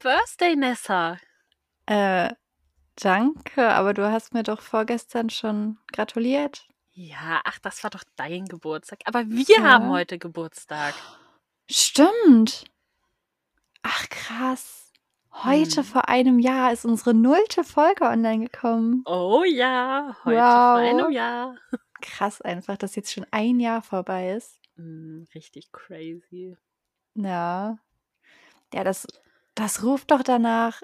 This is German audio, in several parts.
Birthday, Nessa. Äh, danke, aber du hast mir doch vorgestern schon gratuliert. Ja, ach, das war doch dein Geburtstag. Aber wir Ja. haben heute Geburtstag. Stimmt. Ach, krass. Heute Hm. vor einem Jahr ist unsere nullte Folge online gekommen. Oh ja, heute Wow. vor einem Jahr. Krass einfach, dass jetzt schon ein Jahr vorbei ist. Hm, richtig crazy. Ja. Ja, das, das ruft doch danach,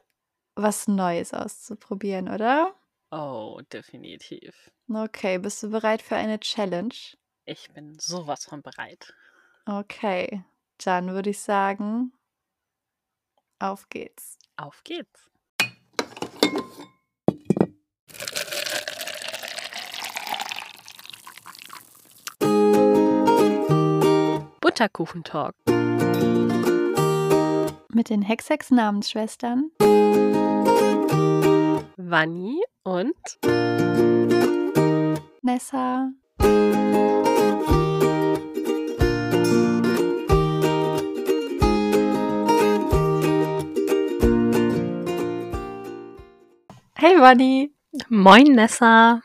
was Neues auszuprobieren, oder? Oh, definitiv. Okay, bist du bereit für eine Challenge? Ich bin sowas von bereit. Okay, dann würde ich sagen, auf geht's. Auf geht's. Butterkuchentalk. Mit den Hexex-Namensschwestern Vanni und Nessa. Hey Bunny. Moin Nessa.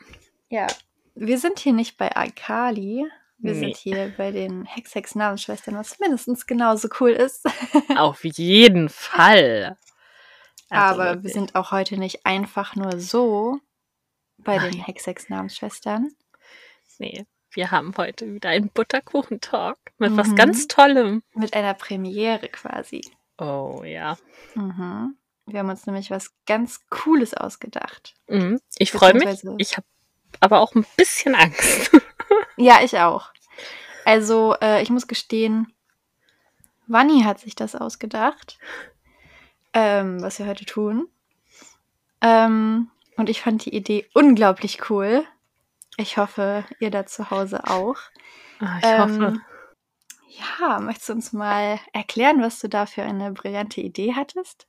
Ja, wir sind hier nicht bei Akali. Wir Nee. sind hier bei den Hexex-Namensschwestern, was mindestens genauso cool ist. Auf jeden Fall. Also Aber wir wirklich. sind auch heute nicht einfach nur so bei den Nein. Hexex-Namensschwestern. Nee, wir haben heute wieder einen Butterkuchentalk mit was Mhm. ganz Tollem. Mit einer Premiere quasi. Oh ja. Mhm. Wir haben uns nämlich was ganz Cooles ausgedacht. Mhm. Ich freue mich. Ich habe aber auch ein bisschen Angst. Ja, ich auch. Also, äh, ich muss gestehen, Wanni hat sich das ausgedacht, ähm, was wir heute tun. Ähm, und ich fand die Idee unglaublich cool. Ich hoffe, ihr da zu Hause auch. Ah, ich Ähm, hoffe. Ja, möchtest du uns mal erklären, was du da für eine brillante Idee hattest?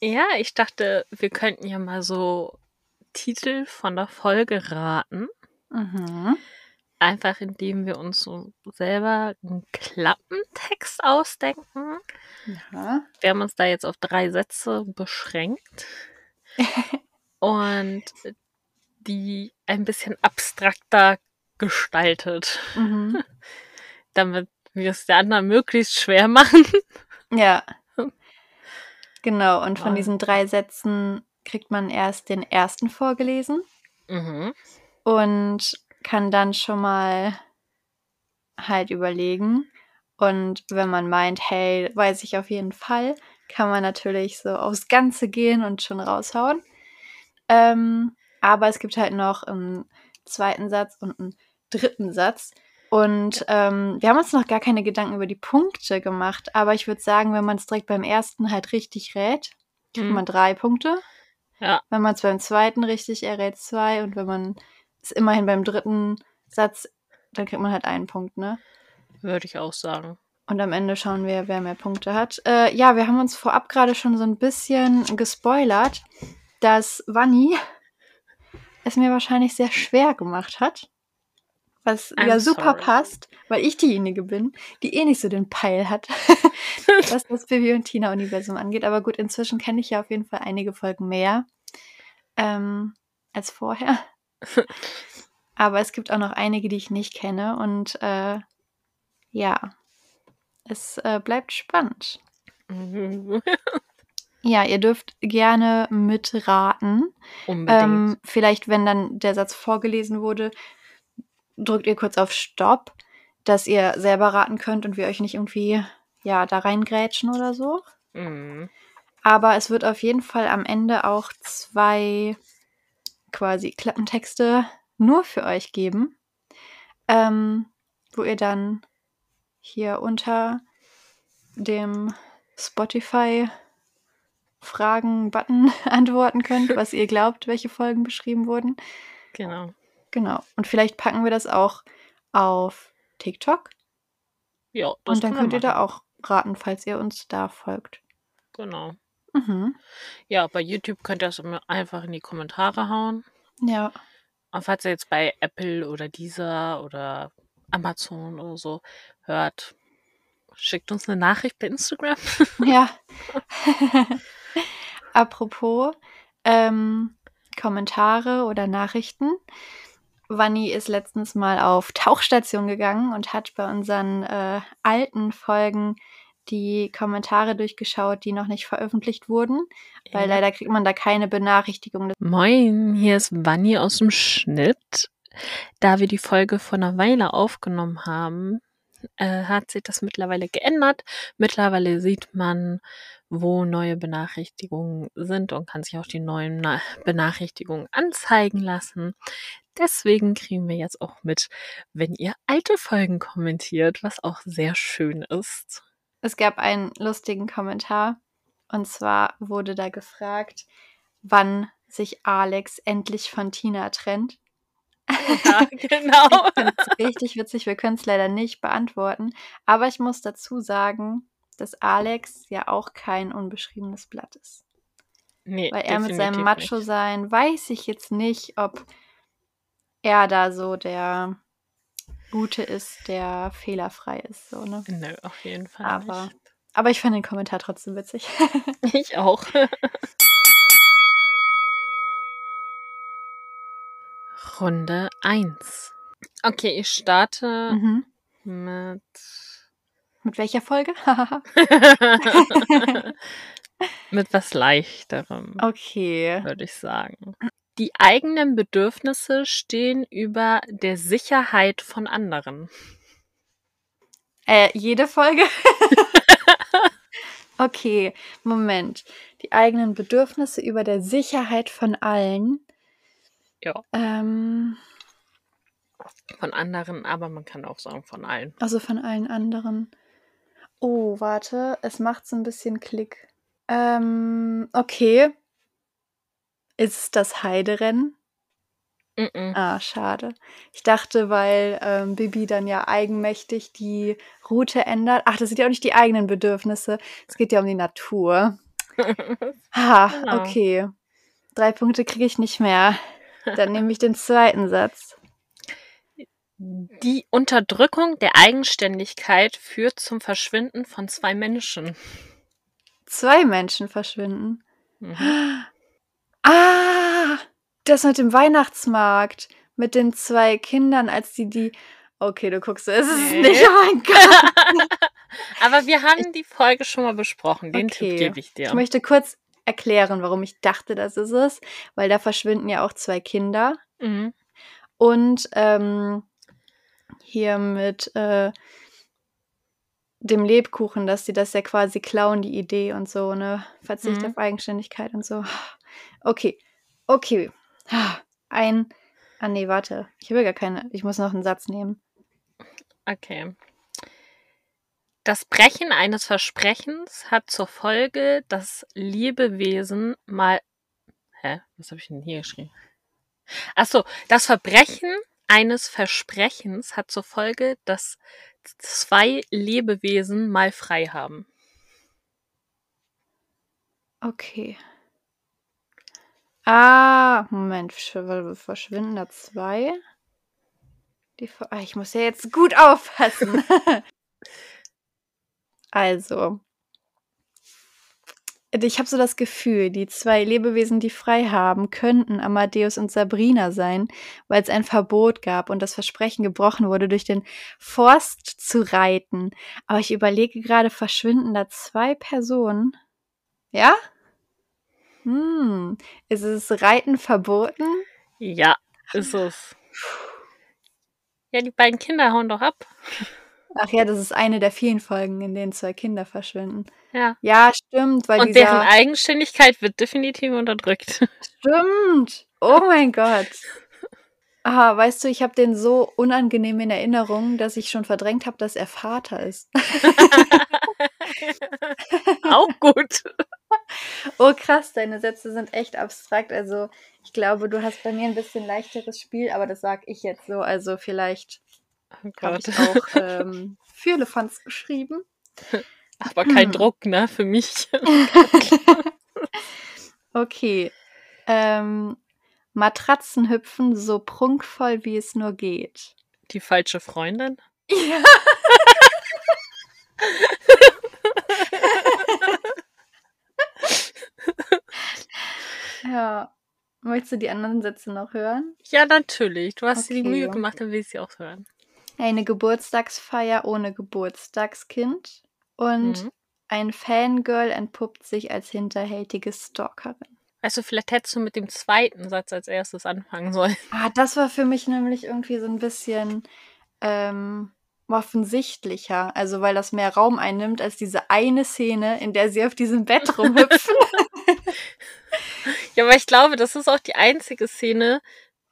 Ja, ich dachte, wir könnten ja mal so Titel von der Folge raten. Mhm. Einfach indem wir uns so selber einen Klappentext ausdenken. Ja. Wir haben uns da jetzt auf drei Sätze beschränkt. und die ein bisschen abstrakter gestaltet, Mhm. damit wir es der anderen möglichst schwer machen. Ja. Genau, und von diesen drei Sätzen kriegt man erst den ersten vorgelesen Mhm. und kann dann schon mal halt überlegen. Und wenn man meint, hey, weiß ich auf jeden Fall, kann man natürlich so aufs Ganze gehen und schon raushauen. Ähm, aber es gibt halt noch einen zweiten Satz und einen dritten Satz. Und ähm, wir haben uns noch gar keine Gedanken über die Punkte gemacht. Aber ich würde sagen, wenn man es direkt beim ersten halt richtig rät, kriegt Mhm. man drei Punkte. Ja. Wenn man es beim zweiten richtig errät, zwei. Und wenn man es immerhin beim dritten Satz, dann kriegt man halt einen Punkt, ne? Würde ich auch sagen. Und am Ende schauen wir, wer mehr Punkte hat. Äh, ja, wir haben uns vorab gerade schon so ein bisschen gespoilert, dass Vanni es mir wahrscheinlich sehr schwer gemacht hat. Was I'm ja super sorry. passt, weil ich diejenige bin, die eh nicht so den Peil hat, was das Bibi und Tina-Universum angeht. Aber gut, inzwischen kenne ich ja auf jeden Fall einige Folgen mehr ähm, als vorher. Aber es gibt auch noch einige, die ich nicht kenne. Und äh, ja, es äh, bleibt spannend. Ja, ihr dürft gerne mitraten. Unbedingt. Ähm, vielleicht, wenn dann der Satz vorgelesen wurde, drückt ihr kurz auf Stopp, dass ihr selber raten könnt und wir euch nicht irgendwie ja da reingrätschen oder so. Mhm. Aber es wird auf jeden Fall am Ende auch zwei quasi Klappentexte nur für euch geben, ähm, wo ihr dann hier unter dem Spotify Fragen-Button antworten könnt, was ihr glaubt, welche Folgen beschrieben wurden. Genau. Genau. Und vielleicht packen wir das auch auf TikTok. Ja, das und dann könnt ihr da auch raten, falls ihr uns da folgt. Genau. Mhm. Ja, bei YouTube könnt ihr das immer einfach in die Kommentare hauen. Ja. Und falls ihr jetzt bei Apple oder Deezer oder Amazon oder so hört, schickt uns eine Nachricht bei Instagram. Ja, Apropos ähm, Kommentare oder Nachrichten. Vanni ist letztens mal auf Tauchstation gegangen und hat bei unseren äh, alten Folgen die Kommentare durchgeschaut, die noch nicht veröffentlicht wurden, weil Ja. leider kriegt man da keine Benachrichtigung. Moin, hier ist Vanni aus dem Schnitt. Da wir die Folge vor einer Weile aufgenommen haben, äh, hat sich das mittlerweile geändert. Mittlerweile sieht man, wo neue Benachrichtigungen sind und kann sich auch die neuen Na Benachrichtigungen anzeigen lassen. Deswegen kriegen wir jetzt auch mit, wenn ihr alte Folgen kommentiert, was auch sehr schön ist. Es gab einen lustigen Kommentar und zwar wurde da gefragt, wann sich Alex endlich von Tina trennt. Ja, genau. Richtig witzig, wir können es leider nicht beantworten, aber ich muss dazu sagen, dass Alex ja auch kein unbeschriebenes Blatt ist. Nee, Weil er mit seinem definitiv Macho nicht. sein, weiß ich jetzt nicht, ob er da so der Gute ist, der fehlerfrei ist. So, ne? Nö, auf jeden Fall Aber- nicht. Aber ich fand den Kommentar trotzdem witzig. Ich auch. Runde 1. Okay, ich starte mhm. mit. Mit welcher Folge? mit was Leichterem, okay. würde ich sagen. Die eigenen Bedürfnisse stehen über der Sicherheit von anderen. Äh, jede Folge? okay, Moment. Die eigenen Bedürfnisse über der Sicherheit von allen. Ja. Ähm, Von anderen, aber man kann auch sagen von allen. also von allen anderen. Oh, warte, es macht so ein bisschen Klick. Ähm, okay. Ist es das Heiderennen? Mm-mm. Ah, schade. Ich dachte, weil ähm, Bibi dann ja eigenmächtig die Route ändert. Ach, das sind ja auch nicht die eigenen Bedürfnisse. Es geht ja um die Natur. Ha, Genau. okay. Drei Punkte kriege ich nicht mehr. Dann nehme ich den zweiten Satz. Die Unterdrückung der Eigenständigkeit führt zum Verschwinden von zwei Menschen. Zwei Menschen verschwinden. Mhm. Ah, das mit dem Weihnachtsmarkt. Mit den zwei Kindern, als die die. Okay, du guckst, es ist Nee. nicht. Oh mein Gott. Aber wir haben die Folge schon mal besprochen. Den Okay. Tipp gebe ich dir. Ich möchte kurz erklären, warum ich dachte, das ist es. Weil da verschwinden ja auch zwei Kinder. Mhm. Und ähm, hier mit äh, dem Lebkuchen, dass sie das ja quasi klauen, die Idee und so, ne? Verzicht Mhm. auf Eigenständigkeit und so. Okay, okay. Ein. Ah, nee, warte. Ich habe ja gar keine. Ich muss noch einen Satz nehmen. Okay. Das Brechen eines Versprechens hat zur Folge, dass Lebewesen mal. Hä? Was habe ich denn hier geschrieben? Achso, das Verbrechen eines Versprechens hat zur Folge, dass zwei Lebewesen mal frei haben. Okay. Ah, Moment. Versch- Verschwinden da zwei? Die, Ver- ah, ich muss ja jetzt gut aufpassen. also. Ich habe so das Gefühl, die zwei Lebewesen, die frei haben, könnten Amadeus und Sabrina sein, weil es ein Verbot gab und das Versprechen gebrochen wurde, durch den Forst zu reiten. Aber ich überlege gerade, verschwinden da zwei Personen? Ja? Hm. Ist es Reiten verboten? Ja, ist es. Ja, die beiden Kinder hauen doch ab. Ach ja, das ist eine der vielen Folgen, in denen zwei Kinder verschwinden. Ja. Ja, stimmt, weil Und deren dieser... Eigenständigkeit wird definitiv unterdrückt. Stimmt. Oh mein Gott. Ah, weißt du, ich habe den so unangenehm in Erinnerung, dass ich schon verdrängt habe, dass er Vater ist. Auch gut. Oh krass, deine Sätze sind echt abstrakt. Also ich glaube, du hast bei mir ein bisschen leichteres Spiel, aber das sag ich jetzt so. Also vielleicht Oh habe ich auch ähm, für Elefants geschrieben. Aber kein Hm. Druck, ne, für mich. Okay. Ähm, Matratzen hüpfen so prunkvoll, wie es nur geht. Die falsche Freundin? Ja. Ja. Möchtest du die anderen Sätze noch hören? Ja, natürlich. Du hast dir die Mühe Okay. gemacht, dann will ich sie auch hören. Eine Geburtstagsfeier ohne Geburtstagskind und Mhm. ein Fangirl entpuppt sich als hinterhältige Stalkerin. Du, vielleicht hättest du mit dem zweiten Satz als erstes anfangen sollen. Ah, das war für mich nämlich irgendwie so ein bisschen ähm, offensichtlicher. Also, weil das mehr Raum einnimmt als diese eine Szene, in der sie auf diesem Bett rumhüpfen. Ja, aber ich glaube, das ist auch die einzige Szene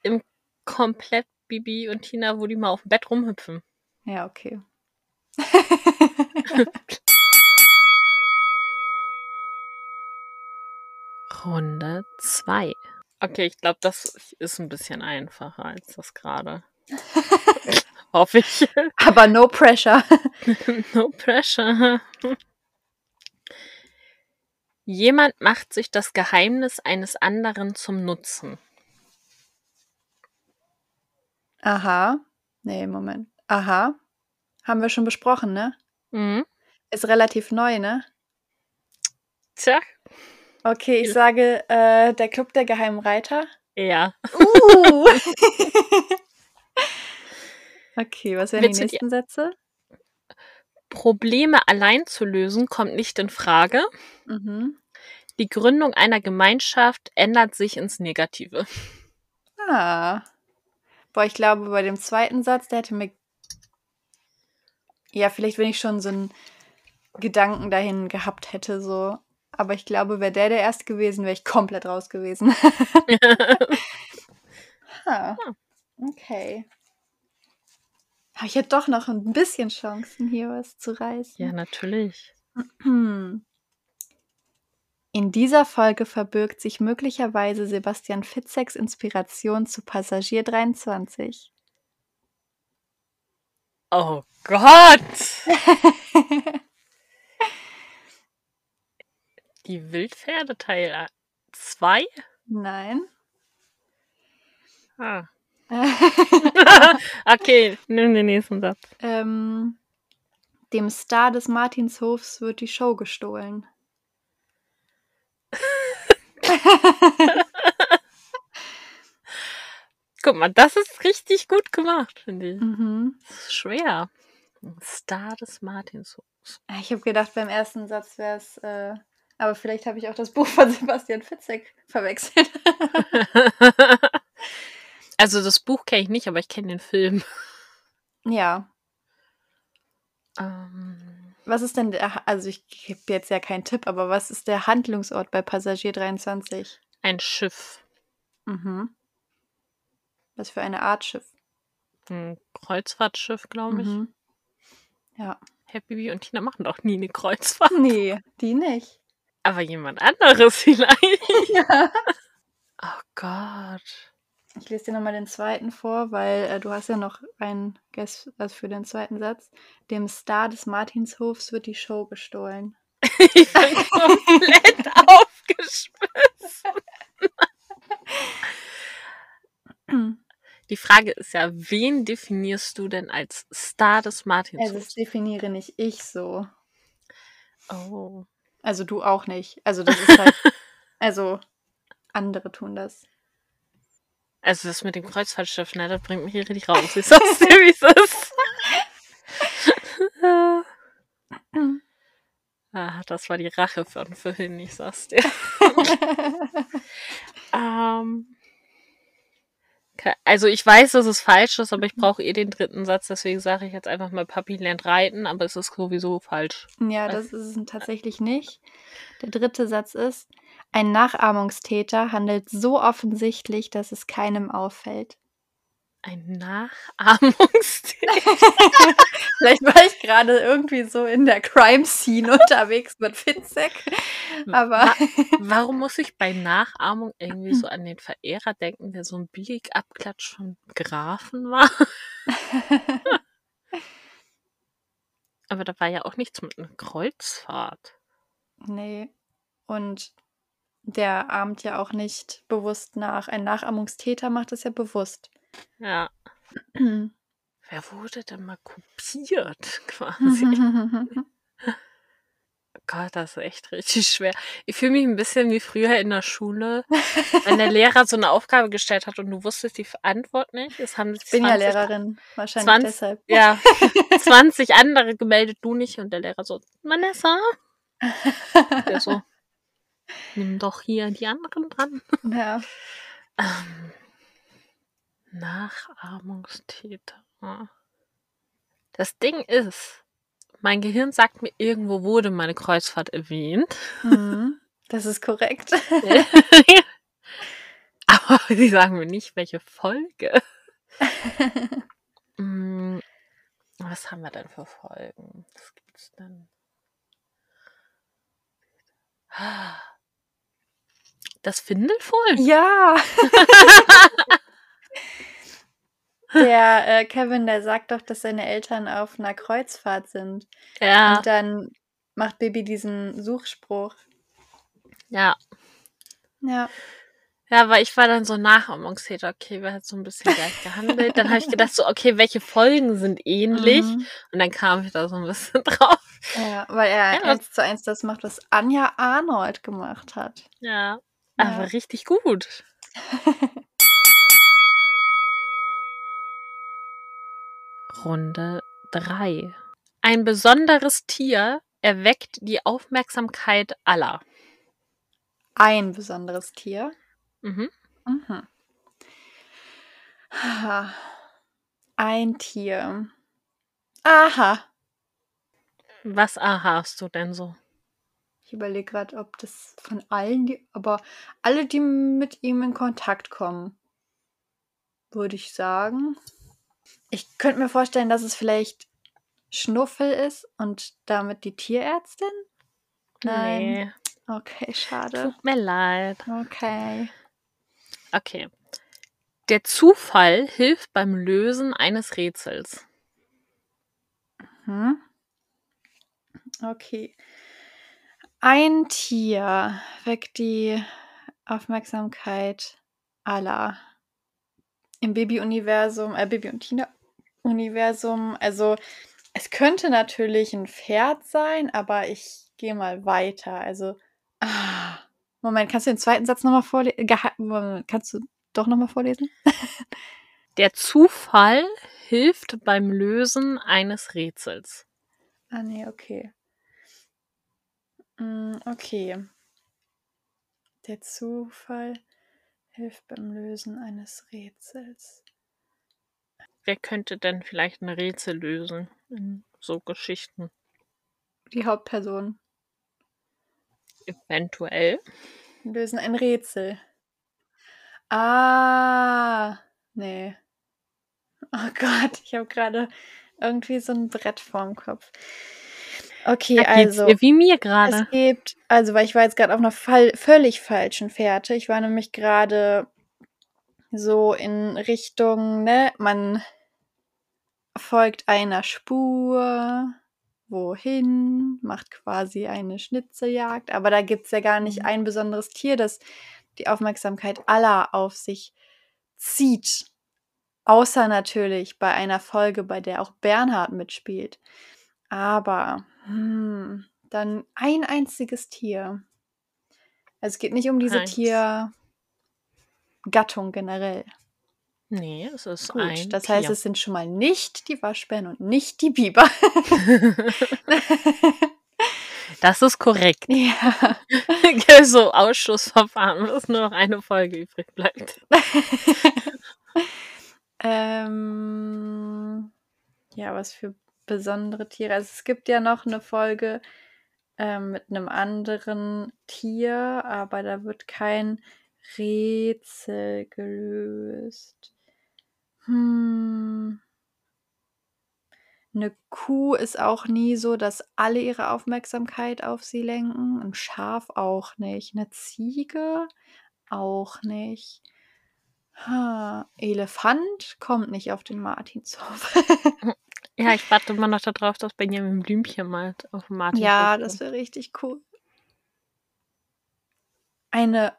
im komplett Bibi und Tina, wo die mal auf dem Bett rumhüpfen. ja, okay. Runde 2. Okay, ich glaube, das ist ein bisschen einfacher als das gerade. Hoffe ich. Aber no pressure. no pressure. Jemand macht sich das Geheimnis eines anderen zum Nutzen. Aha. Nee, Moment. Aha. Haben wir schon besprochen, ne? Mhm. Ist relativ neu, ne? Tja, Okay, ich sage äh, der Club der Geheimen Reiter. ja. Uh. okay, was wären die Willst die- nächsten Sätze? Probleme allein zu lösen kommt nicht in Frage. Mhm. Die Gründung einer Gemeinschaft ändert sich ins Negative. Ah. Boah, ich glaube, bei dem zweiten Satz, der hätte mir. Ja, vielleicht, wenn ich schon so einen Gedanken dahin gehabt hätte, so. Aber ich glaube, wäre der der erste gewesen, wäre ich komplett raus gewesen. ha. Okay. Aber ich hätte doch noch ein bisschen Chancen, hier was zu reißen. ja, natürlich. In dieser Folge verbirgt sich möglicherweise Sebastian Fitzeks Inspiration zu Passagier 23. Oh Gott! Die Wildpferde Teil 2? Nein. Ah. okay, nimm den nächsten Satz. ähm, dem Star des Martinshofs wird die Show gestohlen. Guck mal, das ist richtig gut gemacht, finde ich. Mhm. Schwer. Star des Martinshofs. Ich habe gedacht, beim ersten Satz wäre es. Äh, aber vielleicht habe ich auch das Buch von Sebastian Fitzek verwechselt. also das Buch kenne ich nicht, aber ich kenne den Film. ja. Ähm, Was ist denn der. Also, ich gebe jetzt ja keinen Tipp, aber was ist der Handlungsort bei Passagier 23? ein Schiff. Mhm. Was für eine Art Schiff? Ein Kreuzfahrtschiff, glaube ich. Mhm. Ja. Happy Bee und Tina machen doch nie eine Kreuzfahrt. Nee, die nicht. Aber jemand anderes vielleicht. Ja. Oh Gott. Ich lese dir nochmal den zweiten vor, weil äh, du hast ja noch einen Guess also für den zweiten Satz. Dem Star des Martinshofs wird die Show gestohlen. Ich bin komplett aufgeschmissen. Die Frage ist ja, wen definierst du denn als Star des Also Martinshofs? das definiere nicht ich so. Oh. Also du auch nicht. Also das ist halt. also andere tun das. Also das mit dem Kreuzfahrtschiff, ne, das bringt mich hier richtig raus. Ich sag's dir, wie es ist. ah, das war die Rache von vorhin, ich sag's dir. ähm, also ich weiß, dass es falsch ist, aber ich brauche eh den dritten Satz, deswegen sage ich jetzt einfach mal Papi lernt reiten, aber es ist sowieso falsch. ja, das ist es tatsächlich nicht. Der dritte Satz ist, ein Nachahmungstäter handelt so offensichtlich, dass es keinem auffällt. Ein Nachahmungsstil. Vielleicht war ich gerade irgendwie so in der Crime-Scene unterwegs mit Fitzek. Aber Warum muss ich bei Nachahmung irgendwie so an den Verehrer denken, der so ein Billigabklatsch von Grafen war? Aber da war ja auch nichts mit einer Kreuzfahrt. nee. Und der ahmt ja auch nicht bewusst nach. Ein Nachahmungstäter macht es ja bewusst. Ja. Wer wurde denn mal kopiert, quasi? Gott, das ist echt richtig schwer. Ich fühle mich ein bisschen wie früher in der Schule, wenn der Lehrer so eine Aufgabe gestellt hat und du wusstest die Antwort nicht. Es haben Ich bin ja Lehrerin, wahrscheinlich 20 deshalb. Ja, 20 andere gemeldet, du nicht. Und der Lehrer so, Vanessa? Der so, nimm doch hier die anderen dran. Ja. Ähm, Nachahmungstäter. Das Ding ist, mein Gehirn sagt mir, irgendwo wurde meine Kreuzfahrt erwähnt. Mhm. Das ist korrekt. Aber sie sagen mir nicht, welche Folge. Mm, Was haben wir denn für Folgen? Was gibt's denn? Das Findelfohlen? ja. Der äh, Kevin, der sagt doch, dass seine Eltern auf einer Kreuzfahrt sind. Ja, Und dann macht Bibi diesen Suchspruch. ja. Ja. Ja, weil ich war dann so Nachahmungstäter. Okay, wer hat so ein bisschen gleich gehandelt? Dann habe ich gedacht so, okay, welche Folgen sind ähnlich? Mhm. Und dann kam ich da so ein bisschen drauf. Ja, weil er Ja. eins zu eins das macht, was Anja Arnold gemacht hat. Ja, Ja. aber richtig gut. Runde 3. Ein besonderes Tier erweckt die Aufmerksamkeit aller. Ein besonderes Tier. Mhm. Mhm. Ein Tier. Aha. Was aha hast du denn so? Überlege gerade, ob das von allen, die, aber alle, die mit ihm in Kontakt kommen, würde ich sagen. Ich könnte mir vorstellen, dass es vielleicht Schnuffel ist und damit die Tierärztin. Nein. Nee, Okay, schade. tut mir leid. Okay. Okay. Der Zufall hilft beim Lösen eines Rätsels. Hm. Okay. Ein Tier weckt die Aufmerksamkeit aller. Im Baby-Universum, äh, Baby- und Tina-Universum. Also, es könnte natürlich ein Pferd sein, aber ich gehe mal weiter. Also, ah, Moment, kannst du den zweiten Satz nochmal vorlesen? Kannst du doch nochmal vorlesen? Der Zufall hilft beim Lösen eines Rätsels. Ah, nee, okay. Mm, Okay. Der Zufall hilft beim Lösen eines Rätsels. Wer könnte denn vielleicht ein Rätsel lösen in so Geschichten? Die Hauptperson Eventuell. lösen ein Rätsel. Ah, nee. Oh Gott, ich habe gerade irgendwie so ein Brett vorm Kopf. Okay, Da geht's also. dir wie mir Es gerade. gibt, also weil ich war jetzt gerade auf einer fall völlig falschen Fährte. Ich war nämlich gerade so in Richtung, ne, man folgt einer Spur, wohin, macht quasi eine Schnitzeljagd, aber da gibt's ja gar nicht ein besonderes Tier, das die Aufmerksamkeit aller auf sich zieht. Außer natürlich bei einer Folge, bei der auch Bernhard mitspielt. Aber hm, dann ein einziges Tier. Also es geht nicht um diese Eins. Tiergattung generell. Nee, es ist Gut, ein das Tier. heißt, es sind schon mal nicht die Waschbären und nicht die Biber. das ist korrekt. ja. so Ausschussverfahren, bis nur noch eine Folge übrig bleibt. ähm, ja, was für besondere Tiere. Also es gibt ja noch eine Folge ähm, mit einem anderen Tier, aber da wird kein Rätsel gelöst. Hm. Eine Kuh ist auch nie so, dass alle ihre Aufmerksamkeit auf sie lenken. Ein Schaf auch nicht. Eine Ziege auch nicht. Ha, Elefant kommt nicht auf den Martinshof. Ja, ich warte immer noch darauf, dass Benjamin Blümchen mal auf dem Martin ja, das wäre richtig cool. Eine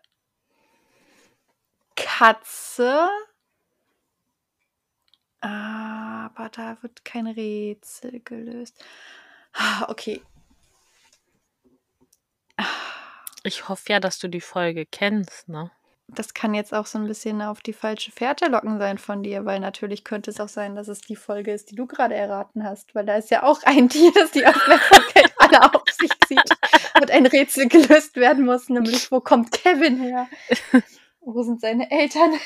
Katze. Aber da wird kein Rätsel gelöst. Ah, Okay. Ich hoffe ja, dass du die Folge kennst, ne? Das kann jetzt auch so ein bisschen auf die falsche Fährte locken sein von dir, weil natürlich könnte es auch sein, dass es die Folge ist, die du gerade erraten hast, weil da ist ja auch ein Tier, das die Aufmerksamkeit alle auf sich zieht und ein Rätsel gelöst werden muss, nämlich wo kommt Kevin her? Wo sind seine Eltern?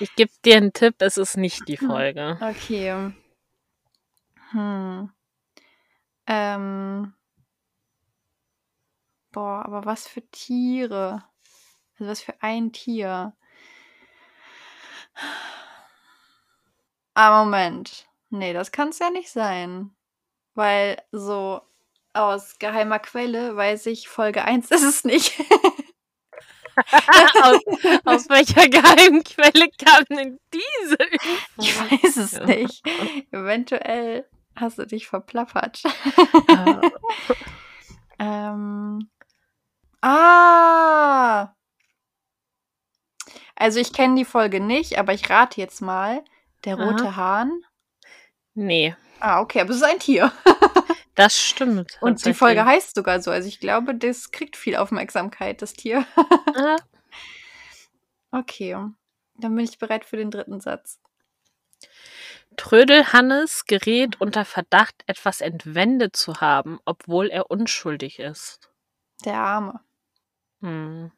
Ich gebe dir einen Tipp, es ist nicht die Folge. Okay. Hm. Ähm. Boah, aber was für Tiere? Also was für ein Tier? Ah, Moment. Nee, das kann es ja nicht sein. Weil so aus geheimer Quelle weiß ich, Folge 1 ist es nicht. aus, aus welcher geheimen Quelle kam denn diese? Ich weiß es nicht. Eventuell hast du dich verplappert. ähm. Ah! Also ich kenne die Folge nicht, aber ich rate jetzt mal. Der Aha. rote Hahn. Nee, Ah, okay, aber es ist ein Tier. das stimmt. Und die. Folge heißt sogar so. Also ich glaube, das kriegt viel Aufmerksamkeit, das Tier. Ah, Okay, dann bin ich bereit für den dritten Satz. Trödel Hannes gerät unter Verdacht, etwas entwendet zu haben, obwohl er unschuldig ist. Der Arme. Hm.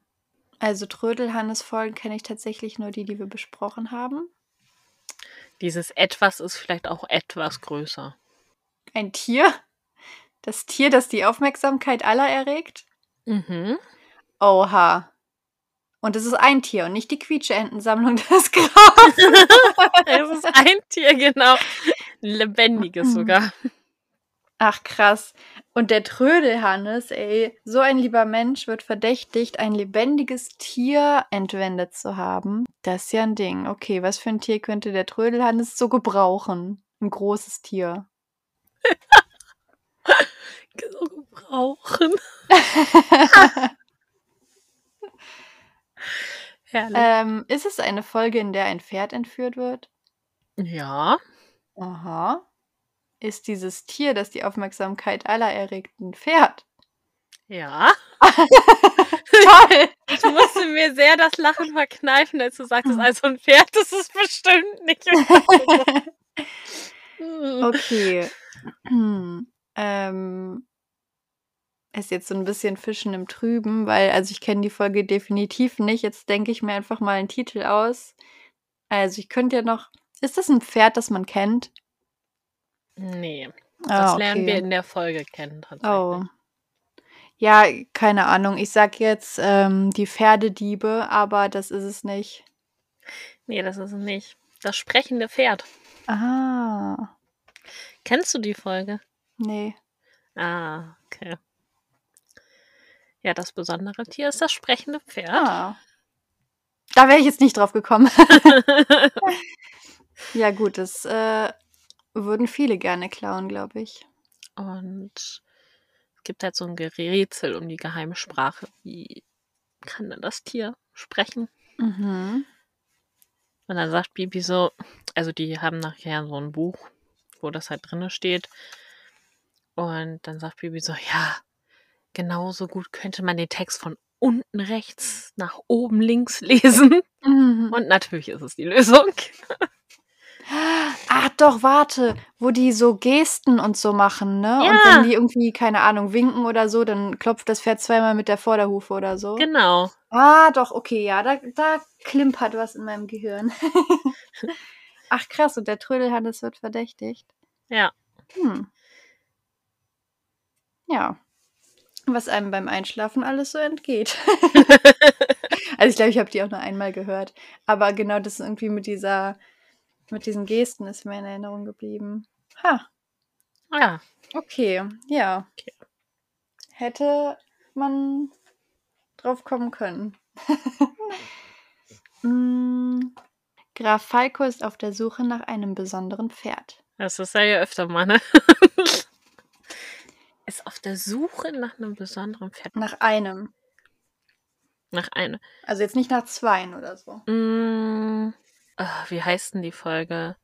Also Trödelhannes Folgen kenne ich tatsächlich nur die, die wir besprochen haben. Dieses etwas ist vielleicht auch etwas größer. Ein Tier. Das Tier, das die Aufmerksamkeit aller erregt. Mhm. Oha. Und es ist ein Tier und nicht die Quietscheentensammlung des Grafen. Es ist ein Tier, genau. Lebendiges sogar. Ach krass. Und der Trödelhannes, ey, so ein lieber Mensch wird verdächtigt, ein lebendiges Tier entwendet zu haben. Das ist ja ein Ding. Okay, was für ein Tier könnte der Trödelhannes so gebrauchen? Ein großes Tier. So gebrauchen. Herrlich. ähm, ist es eine Folge, in der ein Pferd entführt wird? ja. Aha. Ist dieses Tier, das die Aufmerksamkeit aller erregt, ein Pferd? Ja. Toll! Ich musste mir sehr das Lachen verkneifen, als du sagtest, also ein Pferd, das ist bestimmt nicht. Okay. Hm. Ähm, ist jetzt so ein bisschen Fischen im Trüben, weil, also ich kenne die Folge definitiv nicht. Jetzt denke ich mir einfach mal einen Titel aus. Also ich könnte ja noch. Ist das ein Pferd, das man kennt? Nee, das Ah, lernen wir okay. in der Folge kennen tatsächlich. Oh. Ja, keine Ahnung. Ich sag jetzt ähm, die Pferdediebe, aber das ist es nicht. Nee, das ist es nicht. Das sprechende Pferd. Ah, Kennst du die Folge? nee. Ah, okay. Ja, das besondere Tier ist das sprechende Pferd. Ah. Da wäre ich jetzt nicht drauf gekommen. ja, gut, das äh, würden viele gerne klauen, glaube ich. Und es gibt halt so ein Gerätsel um die geheime Sprache. Wie kann denn das Tier sprechen? Mhm. Und dann sagt Bibi so, also die haben nachher so ein Buch, wo das halt drinne steht. Und dann sagt Bibi so, ja, genauso gut könnte man den Text von unten rechts nach oben links lesen. Mhm. Und natürlich ist es die Lösung. Ach doch, warte, wo die so Gesten und so machen, ne? Und Ja. wenn die irgendwie, keine Ahnung, winken oder so, dann klopft das Pferd zweimal mit der Vorderhufe oder so. Genau. Ah, doch, okay, ja, da, da klimpert was in meinem Gehirn. Ach krass, und der Trödelhannes wird verdächtigt. Ja. Hm. Ja. Was einem beim Einschlafen alles so entgeht. also ich glaube, ich habe die auch nur einmal gehört. Aber genau das irgendwie mit dieser, mit diesen Gesten ist mir in Erinnerung geblieben. Ha, Ja. okay, ja. Okay. Hätte man drauf kommen können. Mm, Graf Falco ist auf der Suche nach einem besonderen Pferd. Das ist ja ja öfter mal, ne? Ist auf der Suche nach einem besonderen Pferd. Nach einem. Nach einem. Also jetzt nicht nach zweien oder so. Mm, ah, wie heißt denn die Folge?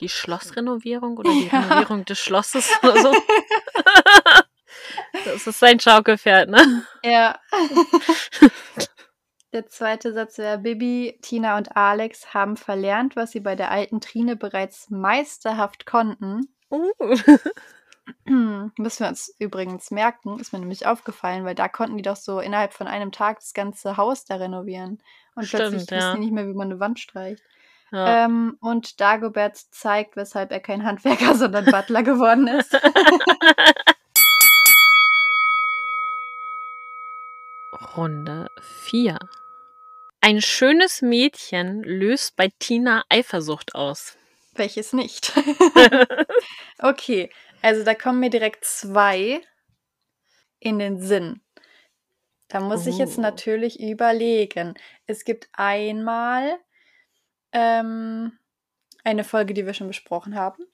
Die Schlossrenovierung oder die Ja. Renovierung des Schlosses oder so? Das ist sein Schaukelpferd, ne? Ja. Der zweite Satz wäre, Bibi, Tina und Alex haben verlernt, was sie bei der alten Trine bereits meisterhaft konnten. Uh. Müssen wir uns übrigens merken, ist mir nämlich aufgefallen, weil da konnten die doch so innerhalb von einem Tag das ganze Haus da renovieren. Und Stimmt, plötzlich ja. wissen die nicht mehr, wie man eine Wand streicht. Ja. Ähm, und Dagobert zeigt, weshalb er kein Handwerker, sondern Butler geworden ist. Runde 4. Ein schönes Mädchen löst bei Tina Eifersucht aus. Welches nicht? okay, also da kommen mir direkt zwei in den Sinn. Da muss ich jetzt Oh. natürlich überlegen. Es gibt einmal ähm, eine Folge, die wir schon besprochen haben.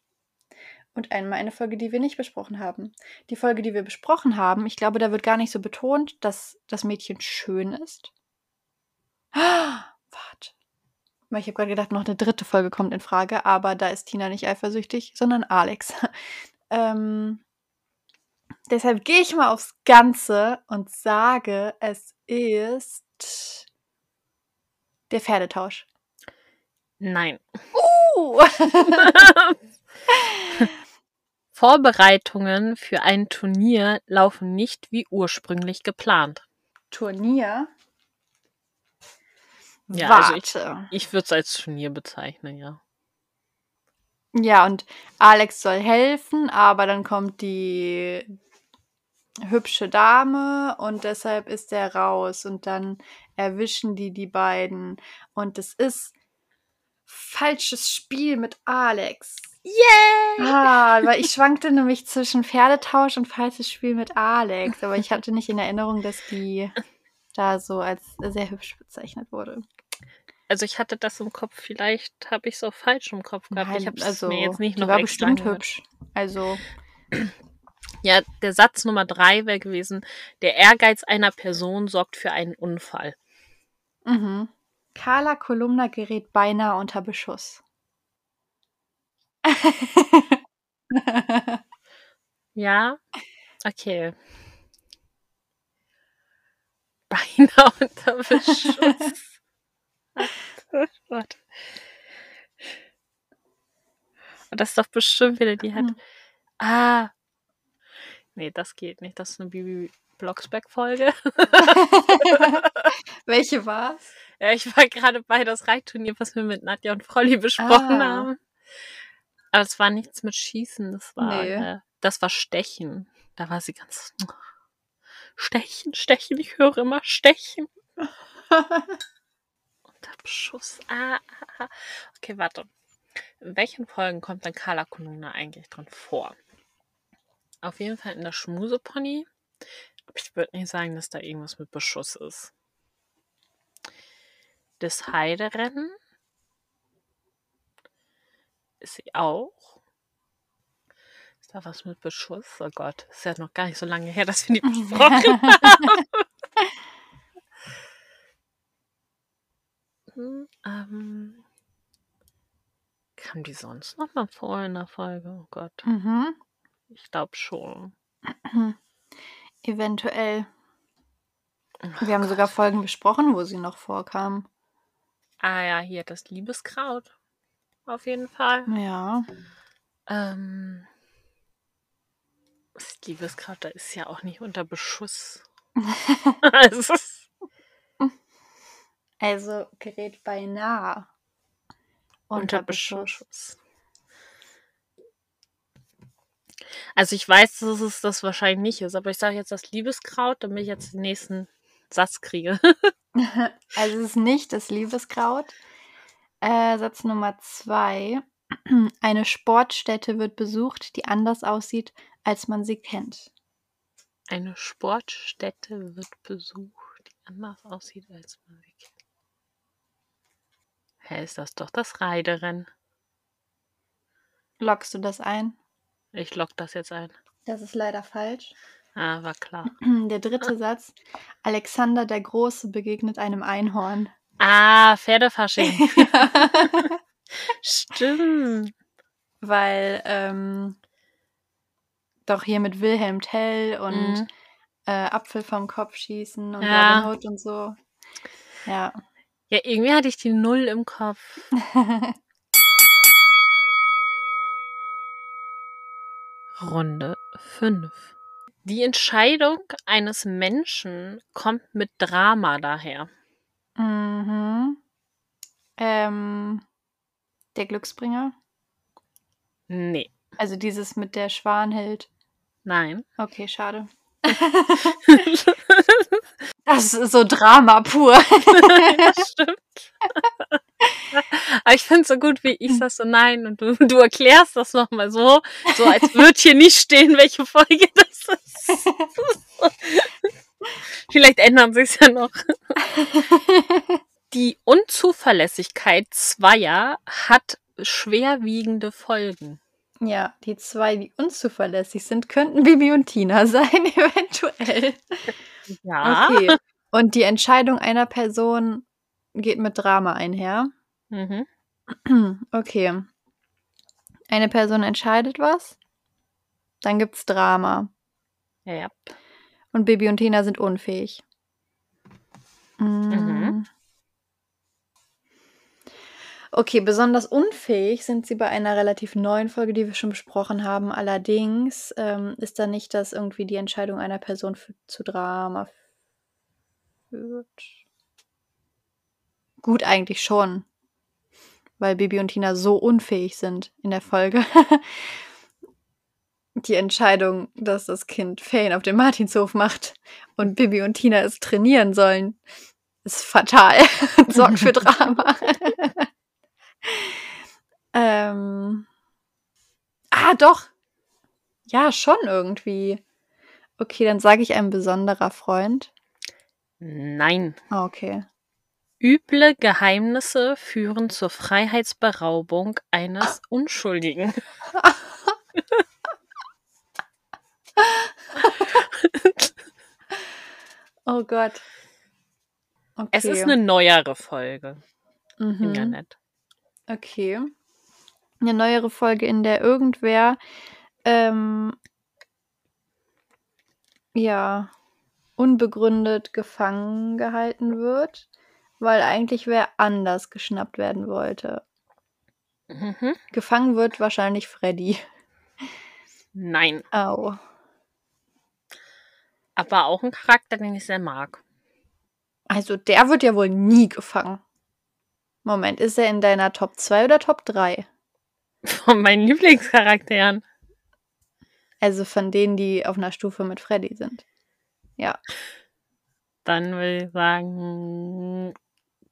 Und einmal eine Folge, die wir nicht besprochen haben. Die Folge, die wir besprochen haben, ich glaube, da wird gar nicht so betont, dass das Mädchen schön ist. Ah, warte. Ich habe gerade gedacht, noch eine dritte Folge kommt in Frage, aber da ist Tina nicht eifersüchtig, sondern Alex. Ähm, deshalb gehe ich mal aufs Ganze und sage, es ist der Pferdetausch. Nein. Uh. Vorbereitungen für ein Turnier laufen nicht wie ursprünglich geplant. Turnier. Ja, Warte. also Ich würde es als Turnier bezeichnen, ja. Ja, und Alex soll helfen, aber dann kommt die hübsche Dame und deshalb ist er raus und dann erwischen die die beiden und es ist falsches Spiel mit Alex. Yay! Ah, weil ich schwankte nämlich zwischen Pferdetausch und falsches Spiel mit Alex, aber ich hatte nicht in Erinnerung, dass die da so als sehr hübsch bezeichnet wurde. Also ich hatte das im Kopf, vielleicht habe ich es auch falsch im Kopf gehabt. ich habe es mir jetzt nicht noch war bestimmt angehört. hübsch. Also, Ja, der Satz Nummer drei wäre gewesen, der Ehrgeiz einer Person sorgt für einen Unfall. mhm. Carla Kolumna gerät beinahe unter Beschuss. Ja? Okay. Beinahe unter Beschuss. Warte. Und das ist doch bestimmt wieder, die hat. Hm. Ah. Nee, das geht nicht. Das ist eine Bibi Blocksberg-Folge. Welche war's? Ja, ich war gerade bei das Reitturnier, was wir mit Nadja und Frolli besprochen Ah. haben. Aber es war nichts mit Schießen, das war, Nee. äh, das war Stechen. Da war sie ganz Stechen, Stechen, ich höre immer Stechen. Unter Beschuss. Ah, ah, ah. Okay, warte. In welchen Folgen kommt dann Carla Konuna eigentlich drin vor? Auf jeden Fall in der Schmusepony. Ich würde nicht sagen, dass da irgendwas mit Beschuss ist. Das Heiderennen ist sie auch. Ist da was mit Beschuss? Oh Gott, ist ja noch gar nicht so lange her, dass wir die besprochen haben. Hm, ähm, kam die sonst noch mal vor in der Folge? Oh Gott, mhm. ich glaube schon. Eventuell. Wir haben sogar Folgen besprochen, wo sie noch vorkam. Ah ja, hier das Liebeskraut. Auf jeden Fall. Ja. Ähm, das Liebeskraut, da ist ja auch nicht unter Beschuss. also, Also gerät beinahe unter Beschuss. Also ich weiß, dass es das wahrscheinlich nicht ist, aber ich sage jetzt das Liebeskraut, damit ich jetzt den nächsten Satz kriege. Also es ist nicht das Liebeskraut. Äh, Satz Nummer zwei. Eine Sportstätte wird besucht, die anders aussieht, als man sie kennt. Eine Sportstätte wird besucht, die anders aussieht, als man sie kennt. Hä, ist das doch das Reiderennen? Lockst du das ein? Ich lock das jetzt ein. Das ist leider falsch. Ah, war klar. Der dritte Satz. Alexander der Große begegnet einem Einhorn. Ah, Pferdefasching. Stimmt. Weil, ähm, doch hier mit Wilhelm Tell und Mhm. äh, Apfel vom Kopf schießen und Ja. Robin Hood und so. Ja. Ja, irgendwie hatte ich die Null im Kopf. Runde 5. Die Entscheidung eines Menschen kommt mit Drama daher. mhm. Ähm, der Glücksbringer. Nee. Also dieses mit der Schwanhild. Nein. Okay, schade. Das ist so Drama pur. ja, stimmt. Aber ich finde es so gut, wie ich sag so nein und du, du erklärst das nochmal so, so als würde hier nicht stehen, welche Folge das ist. Vielleicht ändern sich ja noch. Die Unzuverlässigkeit zweier hat schwerwiegende Folgen. Ja, die zwei, die unzuverlässig sind, könnten Bibi und Tina sein, eventuell. Ja. Okay. Und die Entscheidung einer Person geht mit Drama einher. Mhm. Okay. Eine Person entscheidet was, dann gibt's Drama. Ja, ja. Und Bibi und Tina sind unfähig. Mm. Mhm. Okay, besonders unfähig sind sie bei einer relativ neuen Folge, die wir schon besprochen haben. Allerdings ähm, ist da nicht, dass irgendwie die Entscheidung einer Person für, zu Drama führt. Gut, eigentlich schon. Weil Bibi und Tina so unfähig sind in der Folge. die Entscheidung, dass das Kind Ferien auf dem Martinshof macht und Bibi und Tina es trainieren sollen, ist fatal und sorgt für Drama. ähm. Ah, doch. Ja, schon irgendwie. Okay, dann sage ich ein besonderer Freund. Nein. Ah, okay. Üble Geheimnisse führen zur Freiheitsberaubung eines Unschuldigen. Oh Gott. Okay. Es ist eine neuere Folge im mhm. Janet. Okay. Eine neuere Folge, in der irgendwer ähm, ja unbegründet gefangen gehalten wird, weil eigentlich wer anders geschnappt werden wollte. Mhm. Gefangen wird wahrscheinlich Freddy. Nein, Au. aber auch ein Charakter, den ich sehr mag. Also der wird ja wohl nie gefangen. Moment, ist er in deiner Top 2 oder Top 3? Von meinen Lieblingscharakteren. Also von denen, die auf einer Stufe mit Freddy sind. Ja. Dann will ich sagen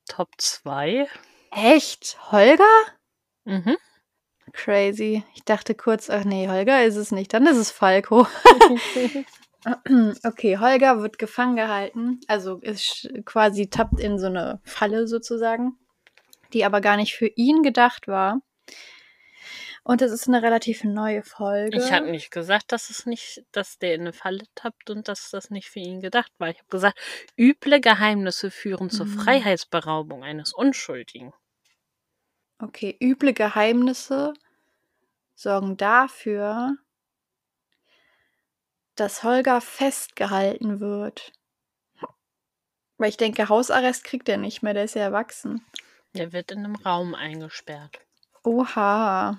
Top 2. Echt? Holger? Mhm. Crazy. Ich dachte kurz, ach nee, Holger ist es nicht. Dann ist es Falco. Okay, Holger wird gefangen gehalten. Also ist quasi tappt in so eine Falle sozusagen, die aber gar nicht für ihn gedacht war. Und es ist eine relativ neue Folge. Ich habe nicht gesagt, dass es nicht, dass der in eine Falle tappt und dass das nicht für ihn gedacht war. Ich habe gesagt, üble Geheimnisse führen zur Mhm. Freiheitsberaubung eines Unschuldigen. Okay, üble Geheimnisse sorgen dafür, dass Holger festgehalten wird. Weil ich denke, Hausarrest kriegt er nicht mehr, der ist ja erwachsen. Der wird in einem Raum eingesperrt. Oha.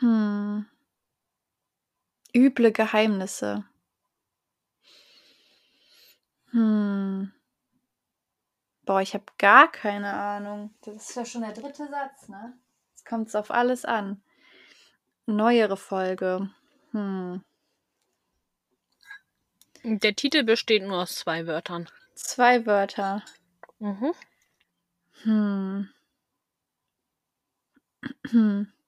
Hm. Üble Geheimnisse. Hm. Boah, ich habe gar keine Ahnung. Das ist ja schon der dritte Satz, ne? Jetzt kommt es auf alles an. Neuere Folge. Hm. Der Titel besteht nur aus zwei Wörtern. Zwei Wörter. Mhm. Hm. Hm.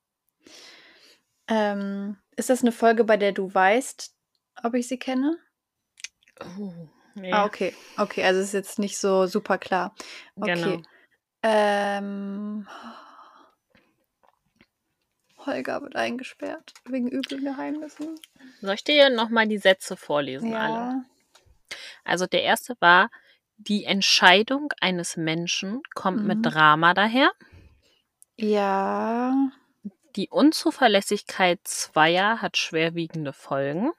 Ähm, ist das eine Folge, bei der du weißt, ob ich sie kenne? Oh, nee. Ah, okay. Okay, also ist jetzt nicht so super klar. Okay. Genau. Ähm, Holger wird eingesperrt wegen üblen Geheimnissen. Soll ich dir nochmal die Sätze vorlesen, alle? Also der erste war, die Entscheidung eines Menschen kommt Mhm. mit Drama daher. Ja. Die Unzuverlässigkeit zweier hat schwerwiegende Folgen.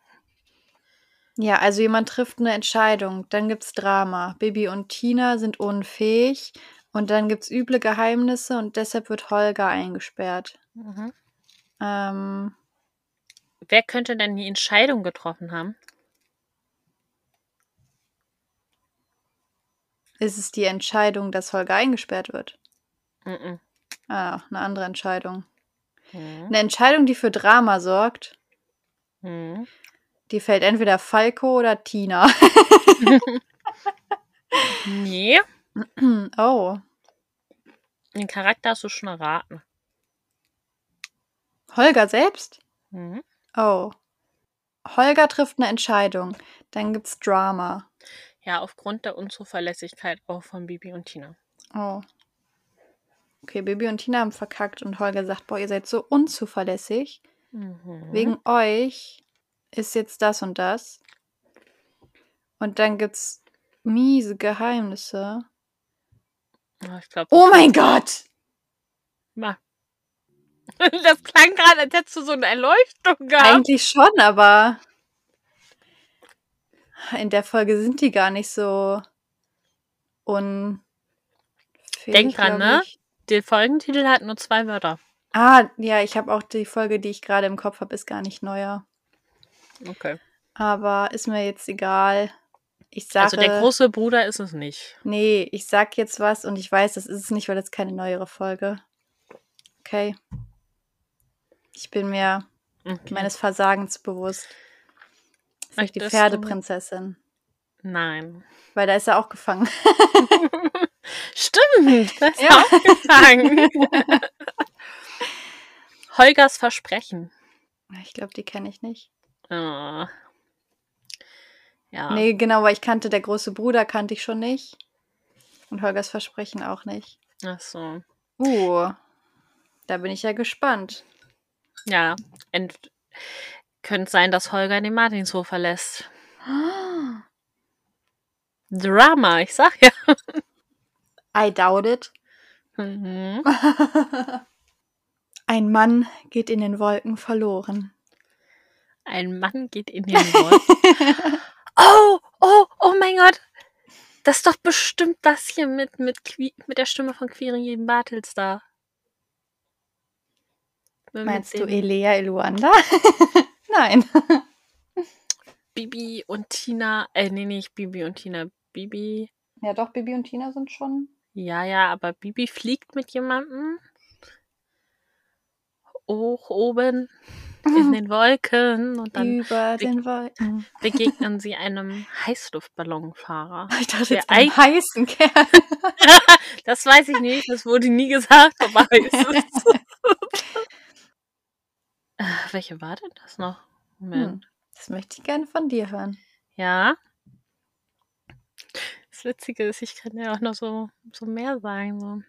Ja, also jemand trifft eine Entscheidung, dann gibt's Drama. Bibi und Tina sind unfähig und dann gibt's üble Geheimnisse und deshalb wird Holger eingesperrt. Mhm. Ähm, Wer könnte denn die Entscheidung getroffen haben? Ist es die Entscheidung, dass Holger eingesperrt wird? Mhm. Ah, eine andere Entscheidung. Mhm. Eine Entscheidung, die für Drama sorgt, Mhm. die fällt entweder Falco oder Tina. Nee, oh, den Charakter hast du schon erraten. Holger selbst? Mhm. Oh. Holger trifft eine Entscheidung. Dann gibt's Drama. Ja, aufgrund der Unzuverlässigkeit auch von Bibi und Tina. Oh. Okay, Bibi und Tina haben verkackt und Holger sagt, boah, ihr seid so unzuverlässig. Mhm. Wegen euch ist jetzt das und das. Und dann gibt's miese Geheimnisse. Oh, ich glaube. Oh mein Gott! Das klang gerade, als hättest du so eine Erleuchtung gehabt. Eigentlich schon, aber in der Folge sind die gar nicht so unfähig. Denk dran, ne? Der Folgentitel hat nur zwei Wörter. Ah, ja, ich habe auch die Folge, die ich gerade im Kopf habe, ist gar nicht neuer. Okay. Aber ist mir jetzt egal. Ich sage, Also der große Bruder ist es nicht. nee, ich sag jetzt was und ich weiß, das ist es nicht, weil das keine neuere Folge. Okay. Ich bin mir Okay. meines Versagens bewusst. Nicht die Pferdeprinzessin. Nein. Weil da ist er auch gefangen. Stimmt, das ist Ja. aufgefangen. Holgers Versprechen. Ich glaube, die kenne ich nicht. Oh. Ja. Nee, genau, weil ich kannte, der große Bruder kannte ich schon nicht. Und Holgers Versprechen auch nicht. Ach so. Uh, da bin ich ja gespannt. Ja. Ent könnte sein, dass Holger den Martinshof verlässt. Drama, ich sag ja. I doubt it. Mhm. Ein Mann geht in den Wolken verloren. Ein Mann geht in den Wolken. oh, oh, oh mein Gott. Das ist doch bestimmt das hier mit, mit, mit der Stimme von Quirin Bartels da. Meinst du Elea Eluanda? Nein. Bibi und Tina, äh, nee, nicht Bibi und Tina. Bibi, Ja, doch, Bibi und Tina sind schon. ja, ja, aber Bibi fliegt mit jemandem hoch oben in den Wolken und dann über be- den Wolken. begegnen sie einem Heißluftballonfahrer. Ich dachte Der einen heißen Kerl. Das weiß ich nicht, das wurde nie gesagt, aber heiß ist. Äh, Welche war denn das noch? Moment. Hm, das möchte ich gerne von dir hören. Ja. Das Witzige ist, ich kann ja auch noch so, so mehr sagen. So.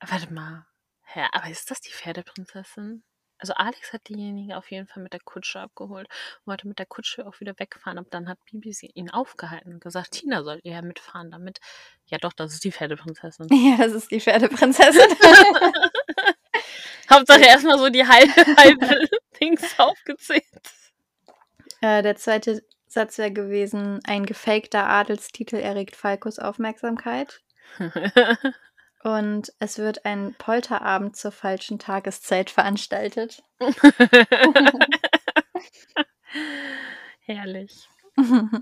Warte mal. Hä, aber ist das die Pferdeprinzessin? Also Alex hat diejenige auf jeden Fall mit der Kutsche abgeholt und wollte mit der Kutsche auch wieder wegfahren. Aber dann hat Bibi sie, ihn aufgehalten und gesagt, Tina soll ihr ja mitfahren damit. Ja doch, das ist die Pferdeprinzessin. Ja, das ist die Pferdeprinzessin. Hauptsache erstmal so die halbe, halbe Dings aufgezählt. äh, der zweite Satz wäre gewesen: Ein gefakter Adelstitel erregt Falkos Aufmerksamkeit. Und es wird ein Polterabend zur falschen Tageszeit veranstaltet. Herrlich.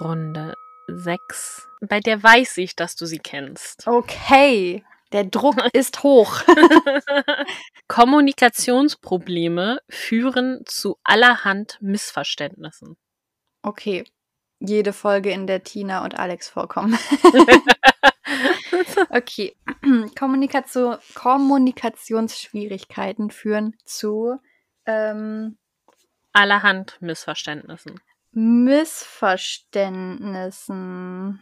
Runde 6. Bei der weiß ich, dass du sie kennst. okay, der Druck ist hoch. Kommunikationsprobleme führen zu allerhand Missverständnissen. Okay, jede Folge, in der Tina und Alex vorkommen. Okay, Kommunikation, Kommunikationsschwierigkeiten führen zu ähm, allerhand Missverständnissen. Missverständnissen.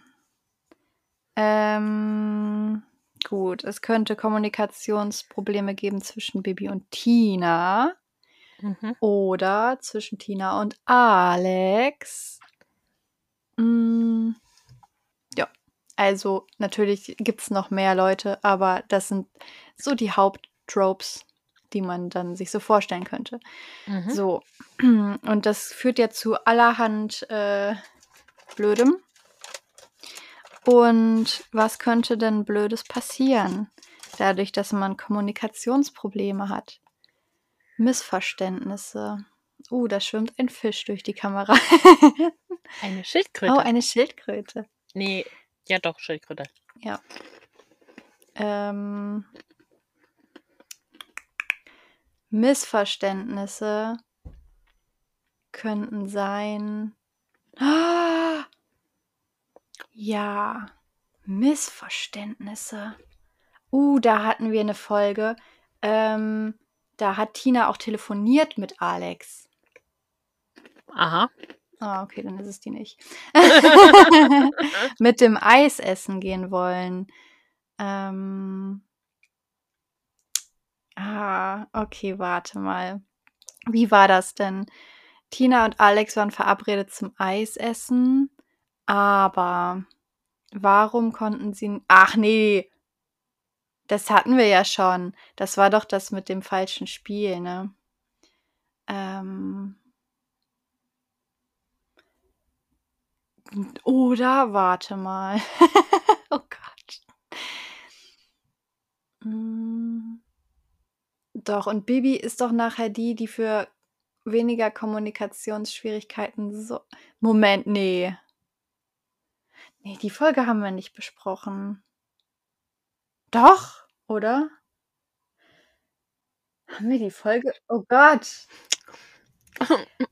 Ähm, gut, es könnte Kommunikationsprobleme geben zwischen Bibi und Tina Mhm. oder zwischen Tina und Alex. Mm, ja, Also natürlich gibt es noch mehr Leute, aber das sind so die Haupttropes, die man dann sich so vorstellen könnte. Mhm. So, und das führt ja zu allerhand äh, Blödem. Und was könnte denn Blödes passieren, dadurch, dass man Kommunikationsprobleme hat? Missverständnisse. Uh, da schwimmt ein Fisch durch die Kamera. Eine Schildkröte. oh, eine Schildkröte. nee, ja doch, Schildkröte. Ja. Ähm, Missverständnisse könnten sein. Ah! Ja, Missverständnisse. Uh, da hatten wir eine Folge. Ähm, da hat Tina auch telefoniert mit Alex. Aha. Ah, okay, dann ist es die nicht. mit dem Eis essen gehen wollen. Ähm. Ah, okay, warte mal. Wie war das denn? Tina und Alex waren verabredet zum Eisessen, aber warum konnten sie. Ach nee, das hatten wir ja schon. Das war doch das mit dem falschen Spiel, ne? Ähm. Oder warte mal. oh Gott. Mm. Doch, und Bibi ist doch nachher die, die für weniger Kommunikationsschwierigkeiten so. Moment, nee. Nee, die Folge haben wir nicht besprochen. Doch, oder? Haben wir die Folge? Oh Gott.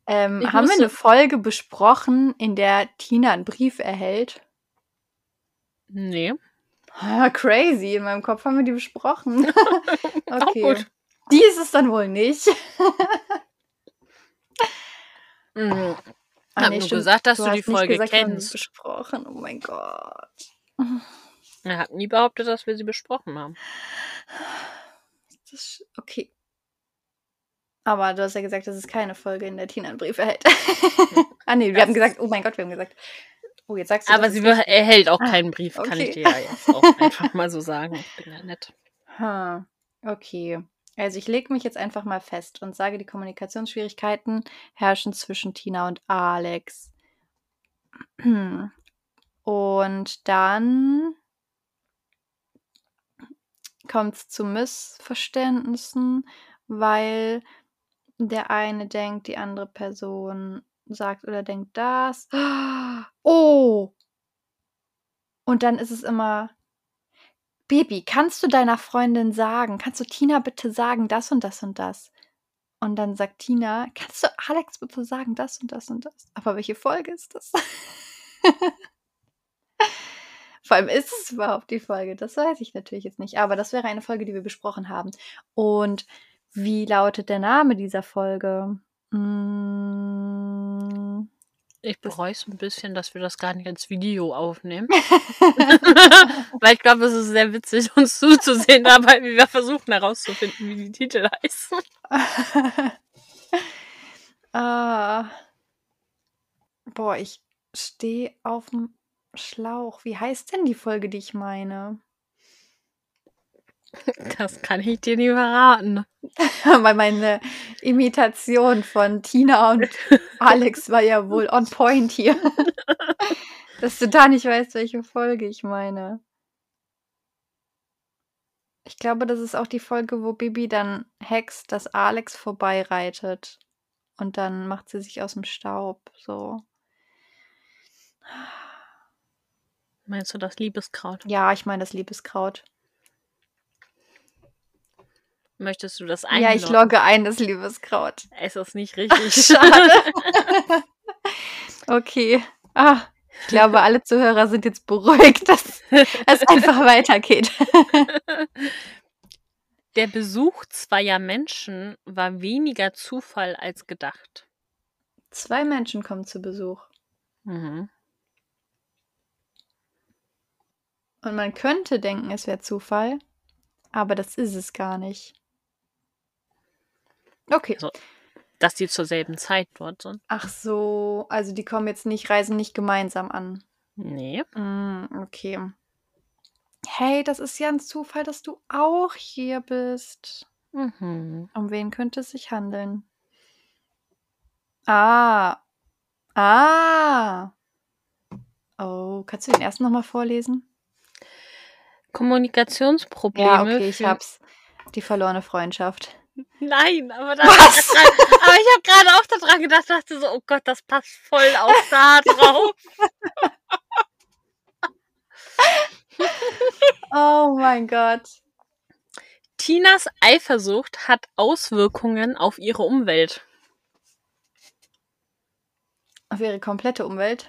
Ähm, haben wir eine Folge besprochen, in der Tina einen Brief erhält? Nee. Ah, crazy. In meinem Kopf haben wir die besprochen. Okay. Die ist es dann wohl nicht. Mhm. Ah, Hab nee, nur gesagt, dass du die hast nicht Folge gesagt, die kennst. besprochen. Oh mein Gott. Er hat nie behauptet, dass wir sie besprochen haben. Das okay. Aber du hast ja gesagt, das ist keine Folge, in der Tina einen Brief erhält. ah, nee, wir Das haben gesagt, oh mein Gott, wir haben gesagt. Oh, jetzt sagst du. Aber dass sie es be- erhält auch Ah, keinen Brief, kann okay. ich dir ja jetzt auch einfach mal so sagen. Ich bin ja nett. Ha, okay. Also ich lege mich jetzt einfach mal fest und sage, die Kommunikationsschwierigkeiten herrschen zwischen Tina und Alex. Und dann kommt es zu Missverständnissen, weil der eine denkt, die andere Person sagt oder denkt das. Oh! Und dann ist es immer, Baby, kannst du deiner Freundin sagen, kannst du Tina bitte sagen, das und das und das? Und dann sagt Tina, kannst du Alex bitte sagen, das und das und das? Aber welche Folge ist das? Vor allem ist es überhaupt die Folge? Das weiß ich natürlich jetzt nicht. Aber das wäre eine Folge, die wir besprochen haben. Und wie lautet der Name dieser Folge? Mm. Ich bereue es ein bisschen, dass wir das gar nicht als Video aufnehmen. Weil ich glaube, es ist sehr witzig, uns zuzusehen dabei, wie wir versuchen herauszufinden, wie die Titel heißen. ah. Boah, ich stehe auf dem Schlauch. Wie heißt denn die Folge, die ich meine? Das kann ich dir nie verraten. Weil meine Imitation von Tina und Alex war ja wohl on point hier. Dass du da nicht weißt, welche Folge ich meine. Ich glaube, das ist auch die Folge, wo Bibi dann hext, dass Alex vorbeireitet. Und dann macht sie sich aus dem Staub. So. Meinst du das Liebeskraut? Ja, ich meine das Liebeskraut. Möchtest du das Ja, einloggen? ich logge ein, das Liebeskraut. Es ist nicht richtig. Schade. okay. Ah, ich glaube, alle Zuhörer sind jetzt beruhigt, dass es einfach weitergeht. Der Besuch zweier Menschen war weniger Zufall als gedacht. Zwei Menschen kommen zu Besuch. Mhm. Und man könnte denken, es wäre Zufall, aber das ist es gar nicht. Okay. Also, dass die zur selben Zeit dort sind. Ach so, also die kommen jetzt nicht, reisen nicht gemeinsam an. Nee. Mm, okay. Hey, das ist ja ein Zufall, dass du auch hier bist. Mhm. Um wen könnte es sich handeln? Ah. Ah. Oh, kannst du den ersten nochmal vorlesen? Kommunikationsprobleme. Ja, okay, ich hab's. Die verlorene Freundschaft. Nein, aber, da Was? aber ich habe gerade auch daran gedacht, dachte so, oh Gott, das passt voll auf da drauf. Oh mein Gott. Tinas Eifersucht hat Auswirkungen auf ihre Umwelt. Auf ihre komplette Umwelt.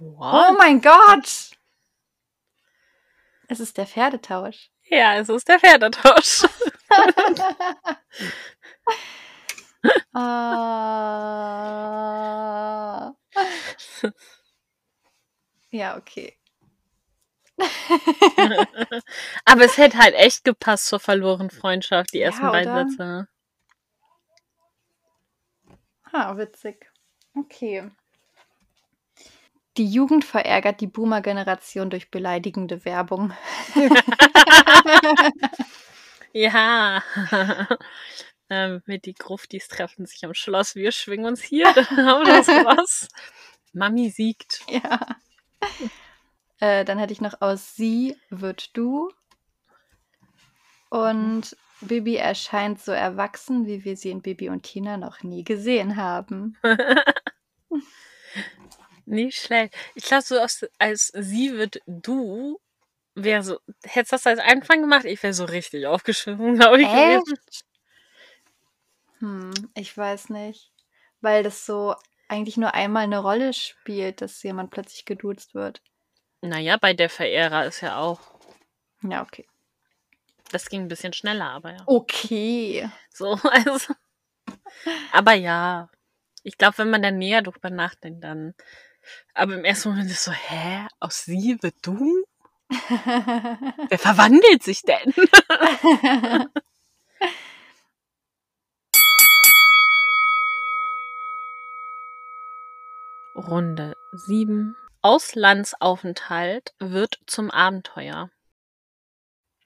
Oh What? mein Gott. Es ist der Pferdetausch. Ja, es ist der Pferdetausch. Ah. Ja, okay. Aber es hätte halt echt gepasst zur verlorenen Freundschaft, die Ja, ersten beiden oder? Sätze. Ah, witzig. Okay. Die Jugend verärgert die Boomer-Generation durch beleidigende Werbung. Ja. ähm, mit die Gruftis treffen sich am Schloss. Wir schwingen uns hier das Schloss. Mami siegt. Ja. Äh, dann hätte ich noch aus Sie wird du. Und Bibi erscheint so erwachsen, wie wir sie in Bibi und Tina noch nie gesehen haben. Nicht schlecht. Ich glaube, so aus, als sie wird du, wäre so, hättest du das als Anfang gemacht, ich wäre so richtig aufgeschmissen, glaube ich. gewesen. Echt? Hm, ich weiß nicht. Weil das so eigentlich nur einmal eine Rolle spielt, dass jemand plötzlich geduzt wird. Naja, bei der Verehrer ist ja auch. Ja, okay. Das ging ein bisschen schneller, aber ja. Okay. So, also. Aber ja. Ich glaube, wenn man da näher drüber nachdenkt, dann. Aber im ersten Moment ist so, hä? Aus sie wird du? Wer verwandelt sich denn? Runde 7. Auslandsaufenthalt wird zum Abenteuer.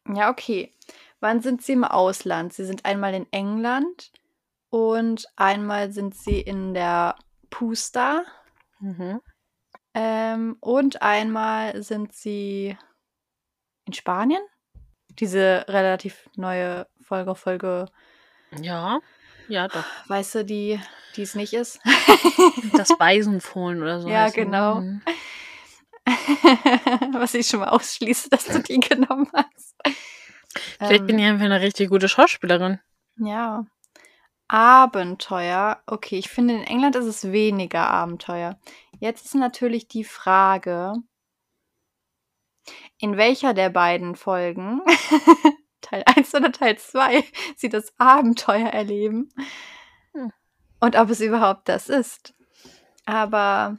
ja, okay. Wann sind sie im Ausland? Sie sind einmal in England und einmal sind sie in der Pusta. Mhm. Ähm, und einmal sind sie in Spanien. Diese relativ neue Folge, Folge, Ja, ja, doch. weißt du, die, die es nicht ist. Das Beisenfohlen oder so. Ja, genau. Mhm. Was ich schon mal ausschließe, dass du die genommen hast. Vielleicht bin Ähm, ich einfach eine richtig gute Schauspielerin. Ja. Abenteuer. Okay, ich finde, in England ist es weniger Abenteuer. Jetzt ist natürlich die Frage, in welcher der beiden Folgen, Teil 1 oder Teil 2, sie das Abenteuer erleben Hm. und ob es überhaupt das ist. Aber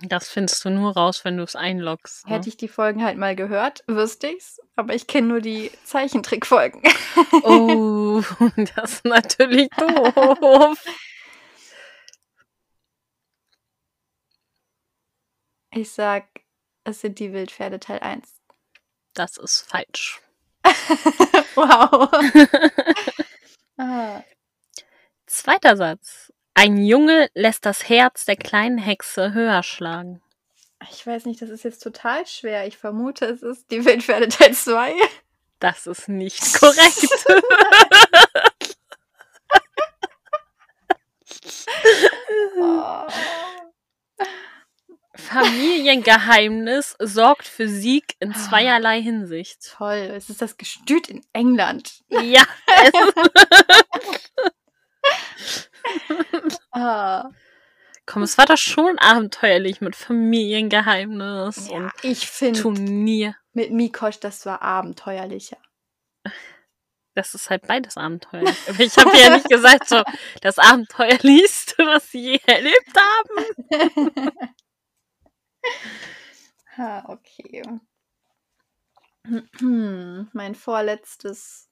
Das findest du nur raus, wenn du es einloggst. Ne? hätte ich die Folgen halt mal gehört, wüsste ich's. Aber ich kenne nur die Zeichentrickfolgen. Oh, das ist natürlich doof. Ich sag, es sind die Wildpferde Teil 1. Das ist falsch. wow. ah. Zweiter Satz. Ein Junge lässt das Herz der kleinen Hexe höher schlagen. Ich weiß nicht, das ist jetzt total schwer. Ich vermute, es ist die Wildpferde Teil 2. Das ist nicht korrekt. Oh. Familiengeheimnis sorgt für Sieg in zweierlei Hinsicht. Toll, es ist das Gestüt in England. Ja, es Ah. Komm, es war doch schon abenteuerlich mit Familiengeheimnis Ja, und ich finde, Turnier. mit Mikosch, das war abenteuerlicher. Das ist halt beides abenteuerlich. Ich habe ja nicht gesagt, so das abenteuerlichste, was sie je erlebt haben. Ha, okay. Mein vorletztes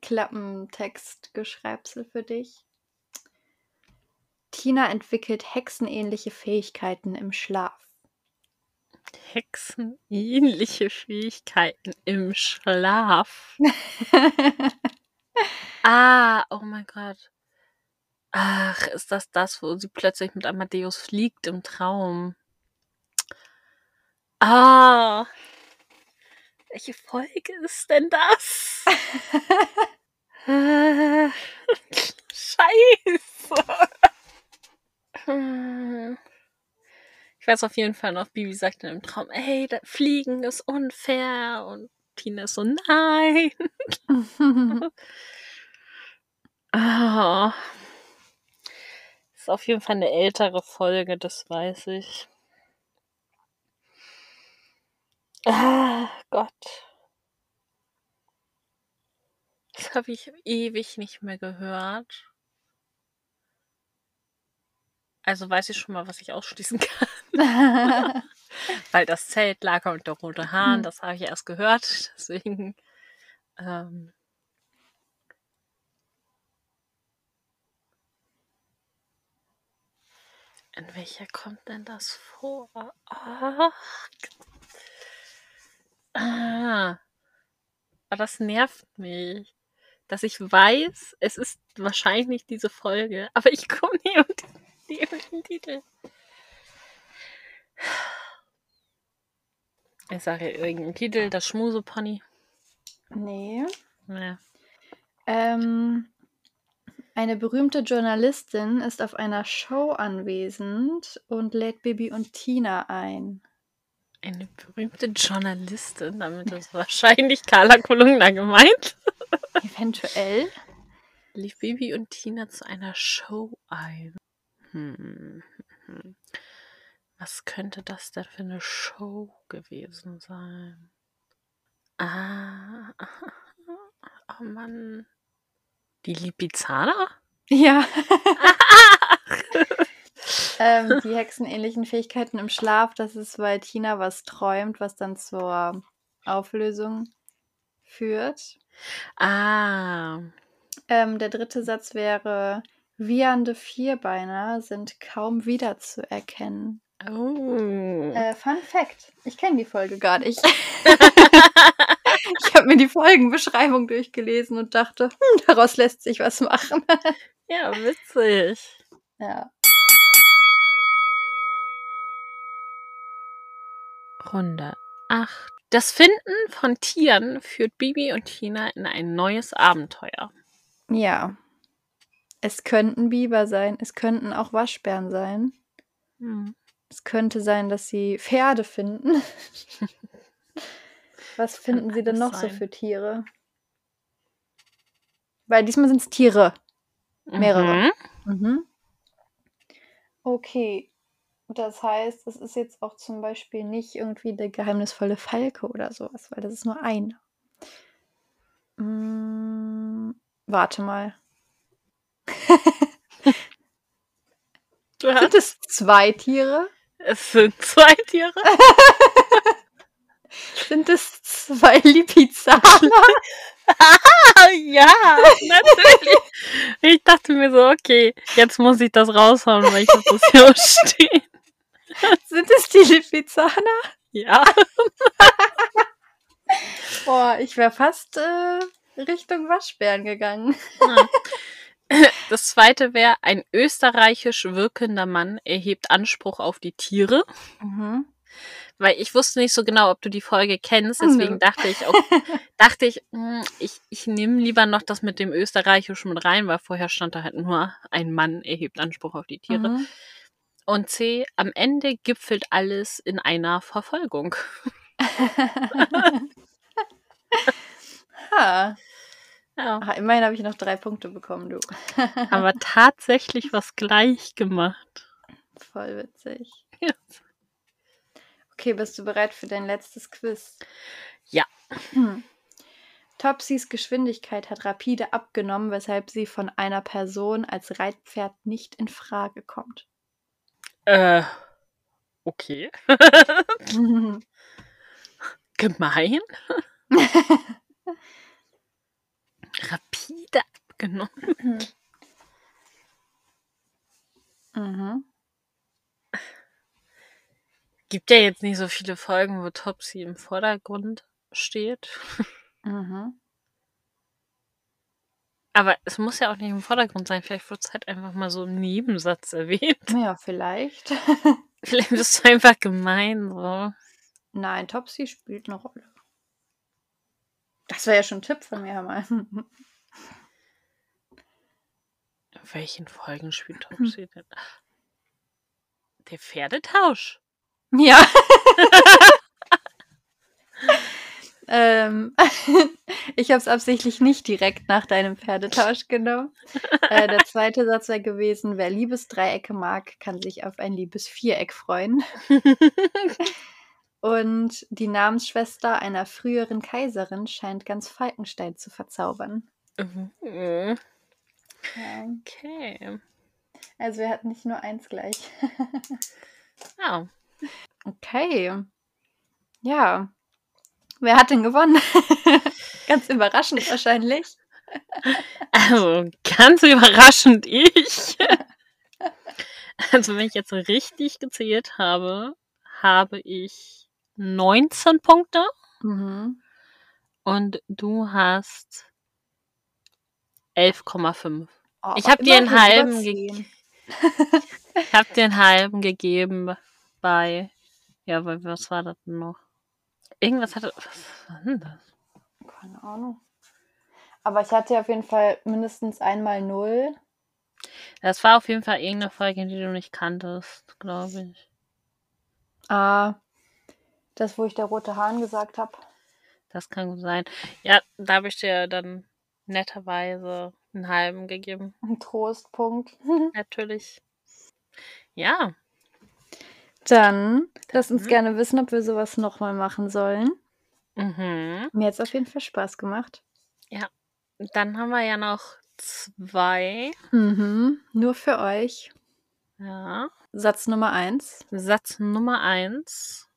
Klappentext-Geschreibsel für dich. Tina entwickelt hexenähnliche Fähigkeiten im Schlaf. Hexenähnliche Fähigkeiten im Schlaf. ah, oh mein Gott. Ach, ist das das, wo sie plötzlich mit Amadeus fliegt im Traum? Ah. Welche Folge ist denn das? Scheiße. Ich weiß auf jeden Fall noch, Bibi sagt dann im Traum, ey, das Fliegen ist unfair. Und Tina ist so, nein. oh. Ist auf jeden Fall eine ältere Folge, das weiß ich. Ah, Gott. Das habe ich ewig nicht mehr gehört. Also weiß ich schon mal, was ich ausschließen kann. Weil das Zeltlager und der rote Hahn, Hm. das habe ich erst gehört. Deswegen. Ähm, in welcher kommt denn das vor? Ah, ah, aber das nervt mich, dass ich weiß, es ist wahrscheinlich diese Folge, aber ich komme nie auf die, die, den Titel. Ich sage ja irgendeinen Titel, das Schmusepony. nee. Ja. Ähm, eine berühmte Journalistin ist auf einer Show anwesend und lädt Bibi und Tina ein. Eine berühmte Journalistin, damit ist wahrscheinlich Carla Kolumna gemeint. Eventuell. Lief Bibi und Tina zu einer Show ein. Hm. Was könnte das denn für eine Show gewesen sein? Ah. Oh Mann. Die Lipizzaner? Ja. ähm, die hexenähnlichen Fähigkeiten im Schlaf, das ist, weil Tina was träumt, was dann zur Auflösung führt. Ah. Ähm, der dritte Satz wäre, wiehernde Vierbeiner sind kaum wiederzuerkennen. Oh. Äh, Fun Fact, ich kenne die Folge gar nicht. ich habe mir die Folgenbeschreibung durchgelesen und dachte, hm, daraus lässt sich was machen. ja, witzig. ja. Runde 8. Das Finden von Tieren führt Bibi und Tina in ein neues Abenteuer. Ja. Es könnten Biber sein, es könnten auch Waschbären sein. Hm. Es könnte sein, dass sie Pferde finden. Was finden sie denn noch so sein. für Tiere? Weil diesmal sind es Tiere. Mehrere. Mhm. Mhm. Okay. Das heißt, es ist jetzt auch zum Beispiel nicht irgendwie der geheimnisvolle Falke oder sowas, weil das ist nur einer. Mm, warte mal. Sind es zwei Tiere? es sind zwei Tiere. Sind es zwei Lipizzaner? Ah, ja, natürlich. Ich dachte mir so, okay, jetzt muss ich das raushauen, weil ich das hier auch stehen. Sind es die Lipizzaner? Ja. Boah, ich wäre fast äh, Richtung Waschbären gegangen. Das zweite wäre, ein österreichisch wirkender Mann erhebt Anspruch auf die Tiere. Mhm. Weil ich wusste nicht so genau, ob du die Folge kennst, deswegen Nö. dachte ich, auch, dachte ich, hm, ich, ich nehme lieber noch das mit dem Österreichischen mit rein, weil vorher stand da halt nur, ein Mann erhebt Anspruch auf die Tiere. Mhm. Und C, am Ende gipfelt alles in einer Verfolgung. ha. Ja. Ah, immerhin habe ich noch drei Punkte bekommen, du. Aber tatsächlich was gleich gemacht. Voll witzig. Ja. Okay, bist du bereit für dein letztes Quiz? Ja. Hm. Topsys Geschwindigkeit hat rapide abgenommen, weshalb sie von einer Person als Reitpferd nicht in Frage kommt. Äh, okay. Gemein. Rapide abgenommen. Mhm. Gibt ja jetzt nicht so viele Folgen, wo Topsy im Vordergrund steht. Mhm. Aber es muss ja auch nicht im Vordergrund sein. Vielleicht wird es halt einfach mal so im Nebensatz erwähnt. Ja, vielleicht. Vielleicht bist du einfach gemein. So. Nein, Topsy spielt eine Rolle. Das wäre ja schon ein Tipp von mir mal. In welchen Folgen spielt Topsy denn? Der Pferdetausch. Ja. ähm, ich habe es absichtlich nicht direkt nach deinem Pferdetausch genommen. Äh, der zweite Satz wäre gewesen, wer Liebesdreiecke mag, kann sich auf ein Liebesviereck freuen. Und die Namensschwester einer früheren Kaiserin scheint ganz Falkenstein zu verzaubern. Mhm. Okay. Also wir hatten nicht nur eins gleich. Ja. Okay. Ja. Wer hat denn gewonnen? Ganz überraschend wahrscheinlich. Also ganz überraschend ich. Also wenn ich jetzt richtig gezählt habe, habe ich 19 Punkte Mhm. und du hast 11,5. Oh, Ich aber hab dir einen halben über ge- zehn. Ich habe dir einen halben gegeben bei, ja, bei was war das denn noch? Irgendwas hatte, was war denn das? Keine Ahnung. Aber ich hatte auf jeden Fall mindestens einmal null. Das war auf jeden Fall irgendeine Folge, die du nicht kanntest, glaube ich. Ah, das, wo ich der rote Hahn gesagt habe. Das kann gut sein. Ja, da habe ich dir dann netterweise einen halben gegeben. Ein Trostpunkt. Natürlich. Ja, Dann lasst uns Mhm. gerne wissen, ob wir sowas nochmal machen sollen. mhm. Mir hat es auf jeden Fall Spaß gemacht. Dann haben wir ja noch zwei. Mhm. Nur für euch. Ja. Satz Nummer eins. Satz Nummer eins.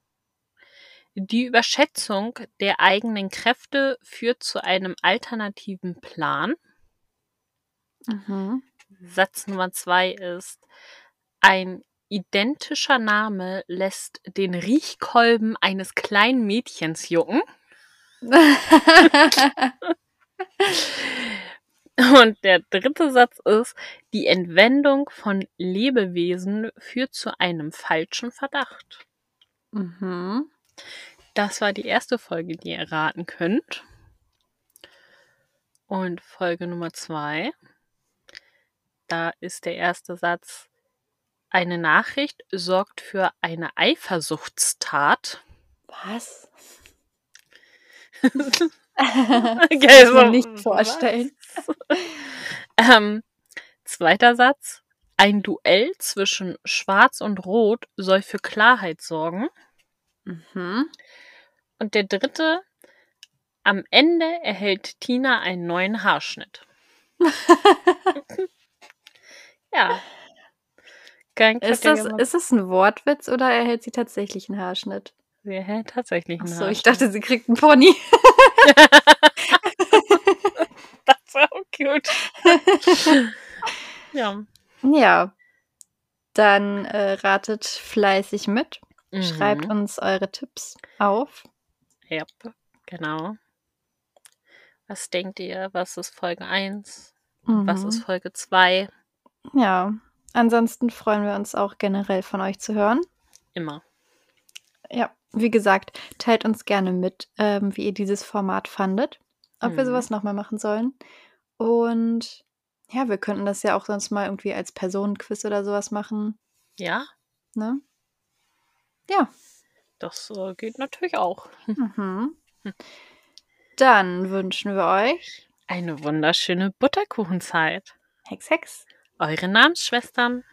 Die Überschätzung der eigenen Kräfte führt zu einem alternativen Plan. Mhm. Satz Nummer zwei ist, ein identischer Name lässt den Riechkolben eines kleinen Mädchens jucken. Und der dritte Satz ist, die Entwendung von Lebewesen führt zu einem falschen Verdacht. mhm. Das war die erste Folge, die ihr erraten könnt. Und Folge Nummer zwei, da ist der erste Satz, eine Nachricht sorgt für eine Eifersuchtstat. Was? Okay, Kann ich mir nicht vorstellen. Ähm, zweiter Satz, ein Duell zwischen Schwarz und Rot soll für Klarheit sorgen. Mhm. Und der dritte, am Ende erhält Tina einen neuen Haarschnitt. ja. Gang Ist das, ist das ein Wortwitz oder erhält sie tatsächlich einen Haarschnitt? Sie erhält tatsächlich einen Achso, ich Haarschnitt. dachte, sie kriegt einen Pony. das war auch gut. ja. Ja. Dann äh, ratet fleißig mit. Schreibt Mhm. uns eure Tipps auf. Ja, genau. Was denkt ihr? Was ist Folge 1? Was Mhm. ist Folge 2? Ja. Ansonsten freuen wir uns auch generell von euch zu hören. Immer. Ja, wie gesagt, teilt uns gerne mit, ähm, wie ihr dieses Format fandet. Ob wir Mhm. sowas nochmal machen sollen. Und ja, wir könnten das ja auch sonst mal irgendwie als Personenquiz oder sowas machen. Ja, Ne? Ja. das äh, geht natürlich auch. Mhm. Dann wünschen wir euch Eine wunderschöne Butterkuchenzeit. Hex Hex. Eure Namensschwestern.